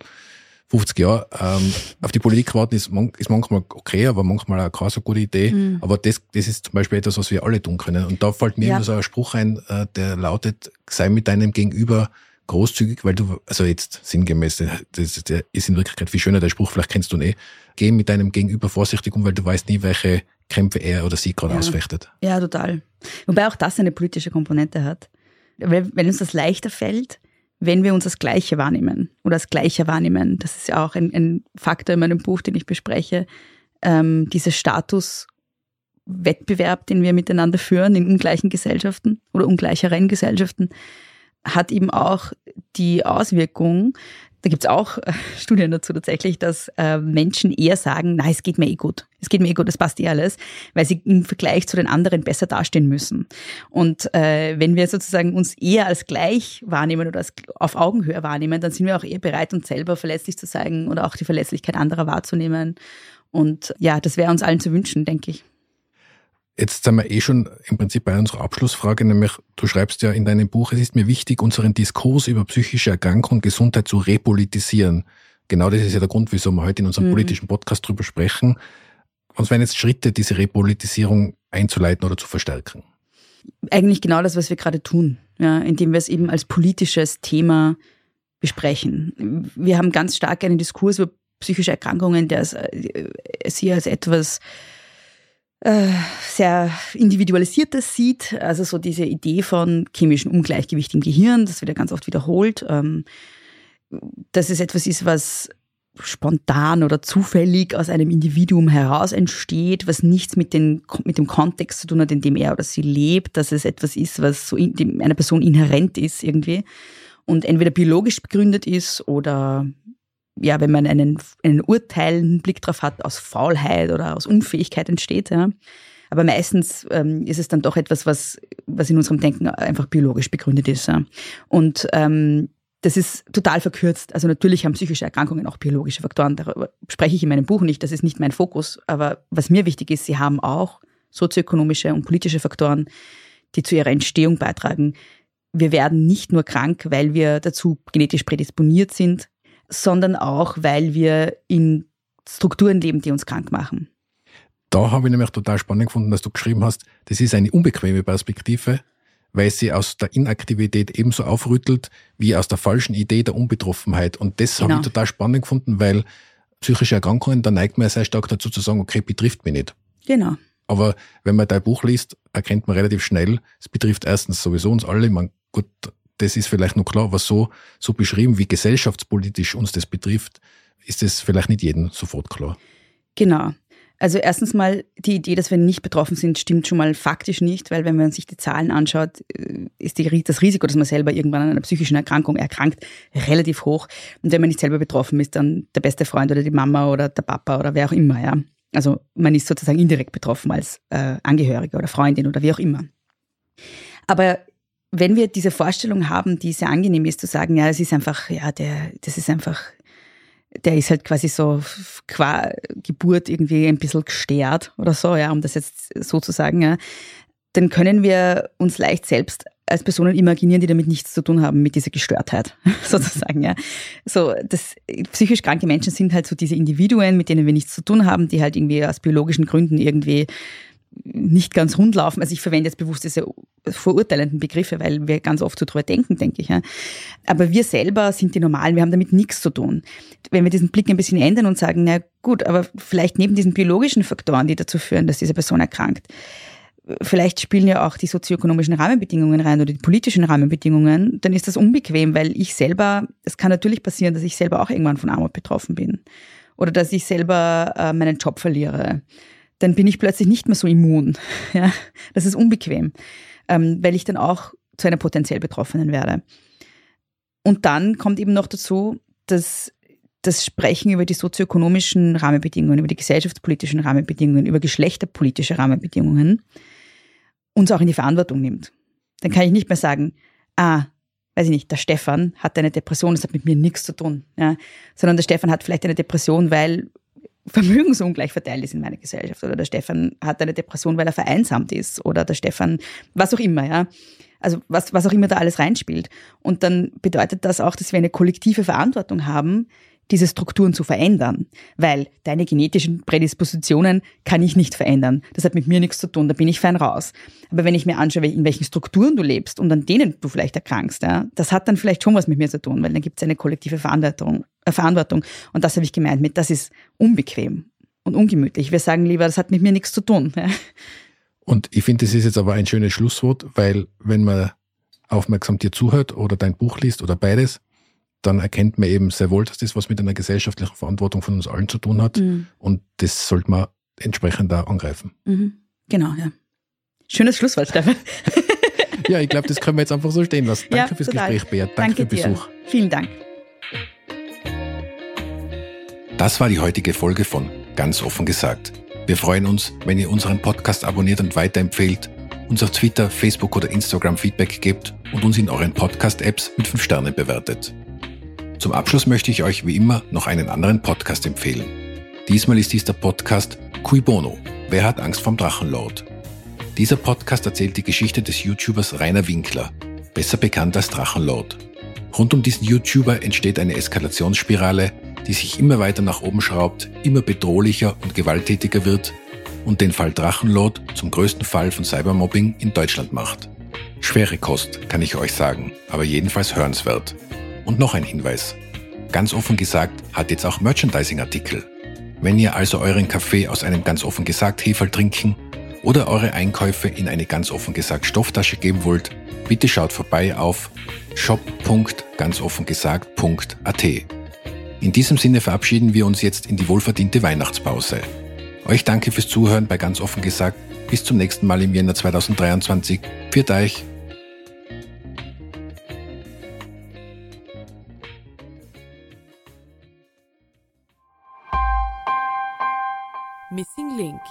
50 Jahre. Ähm, auf die Politik warten ist, man, ist manchmal okay, aber manchmal auch keine so gute Idee. Mhm. Aber das, das ist zum Beispiel etwas, was wir alle tun können. Und da fällt mir ja. immer so ein Spruch ein, äh, der lautet, sei mit deinem Gegenüber großzügig, weil du, also jetzt sinngemäß, das, der ist in Wirklichkeit viel schöner, der Spruch, vielleicht kennst du ihn eh, geh mit deinem Gegenüber vorsichtig um, weil du weißt nie, welche Kämpfe er oder sie gerade ja. ausfechtet. Ja, total. Wobei auch das eine politische Komponente hat. Wenn uns das leichter fällt, wenn wir uns als Gleiche wahrnehmen oder als Gleicher wahrnehmen, das ist ja auch ein, ein Faktor in meinem Buch, den ich bespreche, ähm, dieser Statuswettbewerb, den wir miteinander führen in ungleichen Gesellschaften oder ungleicheren Gesellschaften, hat eben auch die Auswirkung, da gibt es auch äh, [laughs] Studien dazu tatsächlich, dass äh, Menschen eher sagen, na, es geht mir eh gut. Es geht mir eh gut, das passt eh alles, weil sie im Vergleich zu den anderen besser dastehen müssen. Und äh, wenn wir sozusagen uns eher als gleich wahrnehmen oder als auf Augenhöhe wahrnehmen, dann sind wir auch eher bereit, uns selber verletzlich zu zeigen oder auch die Verletzlichkeit anderer wahrzunehmen. Und ja, das wäre uns allen zu wünschen, denke ich. Jetzt sind wir eh schon im Prinzip bei unserer Abschlussfrage, nämlich du schreibst ja in deinem Buch, es ist mir wichtig, unseren Diskurs über psychische Erkrankung und Gesundheit zu repolitisieren. Genau das ist ja der Grund, wieso wir heute in unserem mhm. politischen Podcast drüber sprechen. Was wären jetzt Schritte, diese Repolitisierung einzuleiten oder zu verstärken? Eigentlich genau das, was wir gerade tun, ja, indem wir es eben als politisches Thema besprechen. Wir haben ganz stark einen Diskurs über psychische Erkrankungen, der es, äh, hier als etwas äh, sehr individualisiertes sieht, also so diese Idee von chemischem Ungleichgewicht im Gehirn, das wird ja ganz oft wiederholt, ähm, dass es etwas ist, was spontan oder zufällig aus einem Individuum heraus entsteht, was nichts mit, den, mit dem Kontext zu tun hat, in dem er oder sie lebt, dass es etwas ist, was so in, einer Person inhärent ist irgendwie und entweder biologisch begründet ist oder ja, wenn man einen, einen urteilenden Blick drauf hat, aus Faulheit oder aus Unfähigkeit entsteht. Ja. Aber meistens ähm, ist es dann doch etwas, was, was in unserem Denken einfach biologisch begründet ist. Ja. Und ähm, das ist total verkürzt. Also natürlich haben psychische Erkrankungen auch biologische Faktoren. Darüber spreche ich in meinem Buch nicht. Das ist nicht mein Fokus. Aber was mir wichtig ist, sie haben auch sozioökonomische und politische Faktoren, die zu ihrer Entstehung beitragen. Wir werden nicht nur krank, weil wir dazu genetisch prädisponiert sind, sondern auch, weil wir in Strukturen leben, die uns krank machen. Da habe ich nämlich total spannend gefunden, dass du geschrieben hast, das ist eine unbequeme Perspektive, weil sie aus der Inaktivität ebenso aufrüttelt wie aus der falschen Idee der Unbetroffenheit. Und das genau. habe ich total spannend gefunden, weil psychische Erkrankungen, da neigt man ja sehr stark dazu zu sagen, okay, betrifft mich nicht. Genau. Aber wenn man dein Buch liest, erkennt man relativ schnell, es betrifft erstens sowieso uns alle. Man, gut, das ist vielleicht noch klar, aber so, so beschrieben, wie gesellschaftspolitisch uns das betrifft, ist es vielleicht nicht jedem sofort klar. Genau. Also erstens mal, die Idee, dass wir nicht betroffen sind, stimmt schon mal faktisch nicht, weil wenn man sich die Zahlen anschaut, äh, ist die, das Risiko, dass man selber irgendwann an einer psychischen Erkrankung erkrankt, relativ hoch. Und wenn man nicht selber betroffen ist, dann der beste Freund oder die Mama oder der Papa oder wer auch immer, ja. Also man ist sozusagen indirekt betroffen als äh, Angehörige oder Freundin oder wie auch immer. Aber wenn wir diese Vorstellung haben, die sehr angenehm ist, zu sagen, ja, es ist einfach, ja, der, das ist einfach, der ist halt quasi so qua Geburt irgendwie ein bisschen gestärkt oder so, ja, um das jetzt so zu sagen, ja, dann können wir uns leicht selbst als Personen imaginieren, die damit nichts zu tun haben, mit dieser Gestörtheit, [laughs] sozusagen, ja. So, das, psychisch kranke Menschen sind halt so diese Individuen, mit denen wir nichts zu tun haben, die halt irgendwie aus biologischen Gründen irgendwie nicht ganz rund laufen. Also ich verwende jetzt bewusst diese verurteilenden Begriffe, weil wir ganz oft so drüber denken, denke ich. Ja. Aber wir selber sind die Normalen, wir haben damit nichts zu tun. Wenn wir diesen Blick ein bisschen ändern und sagen, na gut, aber vielleicht neben diesen biologischen Faktoren, die dazu führen, dass diese Person erkrankt, vielleicht spielen ja auch die sozioökonomischen Rahmenbedingungen rein oder die politischen Rahmenbedingungen, dann ist das unbequem, weil ich selber, es kann natürlich passieren, dass ich selber auch irgendwann von Armut betroffen bin oder dass ich selber äh, meinen Job verliere. Dann bin ich plötzlich nicht mehr so immun. [laughs] Ja, das ist unbequem, ähm, weil ich dann auch zu einer potenziell Betroffenen werde. Und dann kommt eben noch dazu, dass das Sprechen über die sozioökonomischen Rahmenbedingungen, über die gesellschaftspolitischen Rahmenbedingungen, über geschlechterpolitische Rahmenbedingungen uns auch in die Verantwortung nimmt. Dann kann ich nicht mehr sagen, ah, weiß ich nicht, der Stefan hat eine Depression, das hat mit mir nichts zu tun. Ja? Sondern der Stefan hat vielleicht eine Depression, weil Vermögensungleich verteilt ist in meiner Gesellschaft. Oder der Stefan hat eine Depression, weil er vereinsamt ist. Oder der Stefan, was auch immer, ja. Also was, was auch immer da alles reinspielt. Und dann bedeutet das auch, dass wir eine kollektive Verantwortung haben, diese Strukturen zu verändern, weil deine genetischen Prädispositionen kann ich nicht verändern. Das hat mit mir nichts zu tun, da bin ich fein raus. Aber wenn ich mir anschaue, in welchen Strukturen du lebst und an denen du vielleicht erkrankst, ja, das hat dann vielleicht schon was mit mir zu tun, weil dann gibt es eine kollektive Verantwortung, äh, Verantwortung. Und das habe ich gemeint mit, das ist unbequem und ungemütlich. Wir sagen lieber, das hat mit mir nichts zu tun. Ja. Und ich finde, das ist jetzt aber ein schönes Schlusswort, weil wenn man aufmerksam dir zuhört oder dein Buch liest oder beides, dann erkennt man eben sehr wohl, dass das was mit einer gesellschaftlichen Verantwortung von uns allen zu tun hat. Mhm. Und das sollte man entsprechend da angreifen. Mhm. Genau, ja. Schönes Schlusswort, Stefan. ja, ich glaube, das können wir jetzt einfach so stehen lassen. Danke ja, fürs total. Gespräch, Beat. Danke, Danke für den Besuch. Vielen Dank. Das war die heutige Folge von Ganz offen gesagt. Wir freuen uns, wenn ihr unseren Podcast abonniert und weiterempfehlt, uns auf Twitter, Facebook oder Instagram Feedback gebt und uns in euren Podcast-Apps mit 5 Sternen bewertet. Zum Abschluss möchte ich euch wie immer noch einen anderen Podcast empfehlen. Diesmal ist dies der Podcast Cui Bono. Wer hat Angst vom Drachenlord? Dieser Podcast erzählt die Geschichte des YouTubers Rainer Winkler, besser bekannt als Drachenlord. Rund um diesen YouTuber entsteht eine Eskalationsspirale, die sich immer weiter nach oben schraubt, immer bedrohlicher und gewalttätiger wird und den Fall Drachenlord zum größten Fall von Cybermobbing in Deutschland macht. Schwere Kost, kann ich euch sagen, aber jedenfalls hörenswert. Und noch ein Hinweis. Ganz offen gesagt hat jetzt auch Merchandising-Artikel. Wenn ihr also euren Kaffee aus einem ganz offen gesagt Heferl trinken oder eure Einkäufe in eine ganz offen gesagt Stofftasche geben wollt, bitte schaut vorbei auf shop.ganzoffengesagt.at. In diesem Sinne verabschieden wir uns jetzt in die wohlverdiente Weihnachtspause. Euch danke fürs Zuhören bei ganz offen gesagt. Bis zum nächsten Mal im Jänner 2023. Viert euch! Missing Link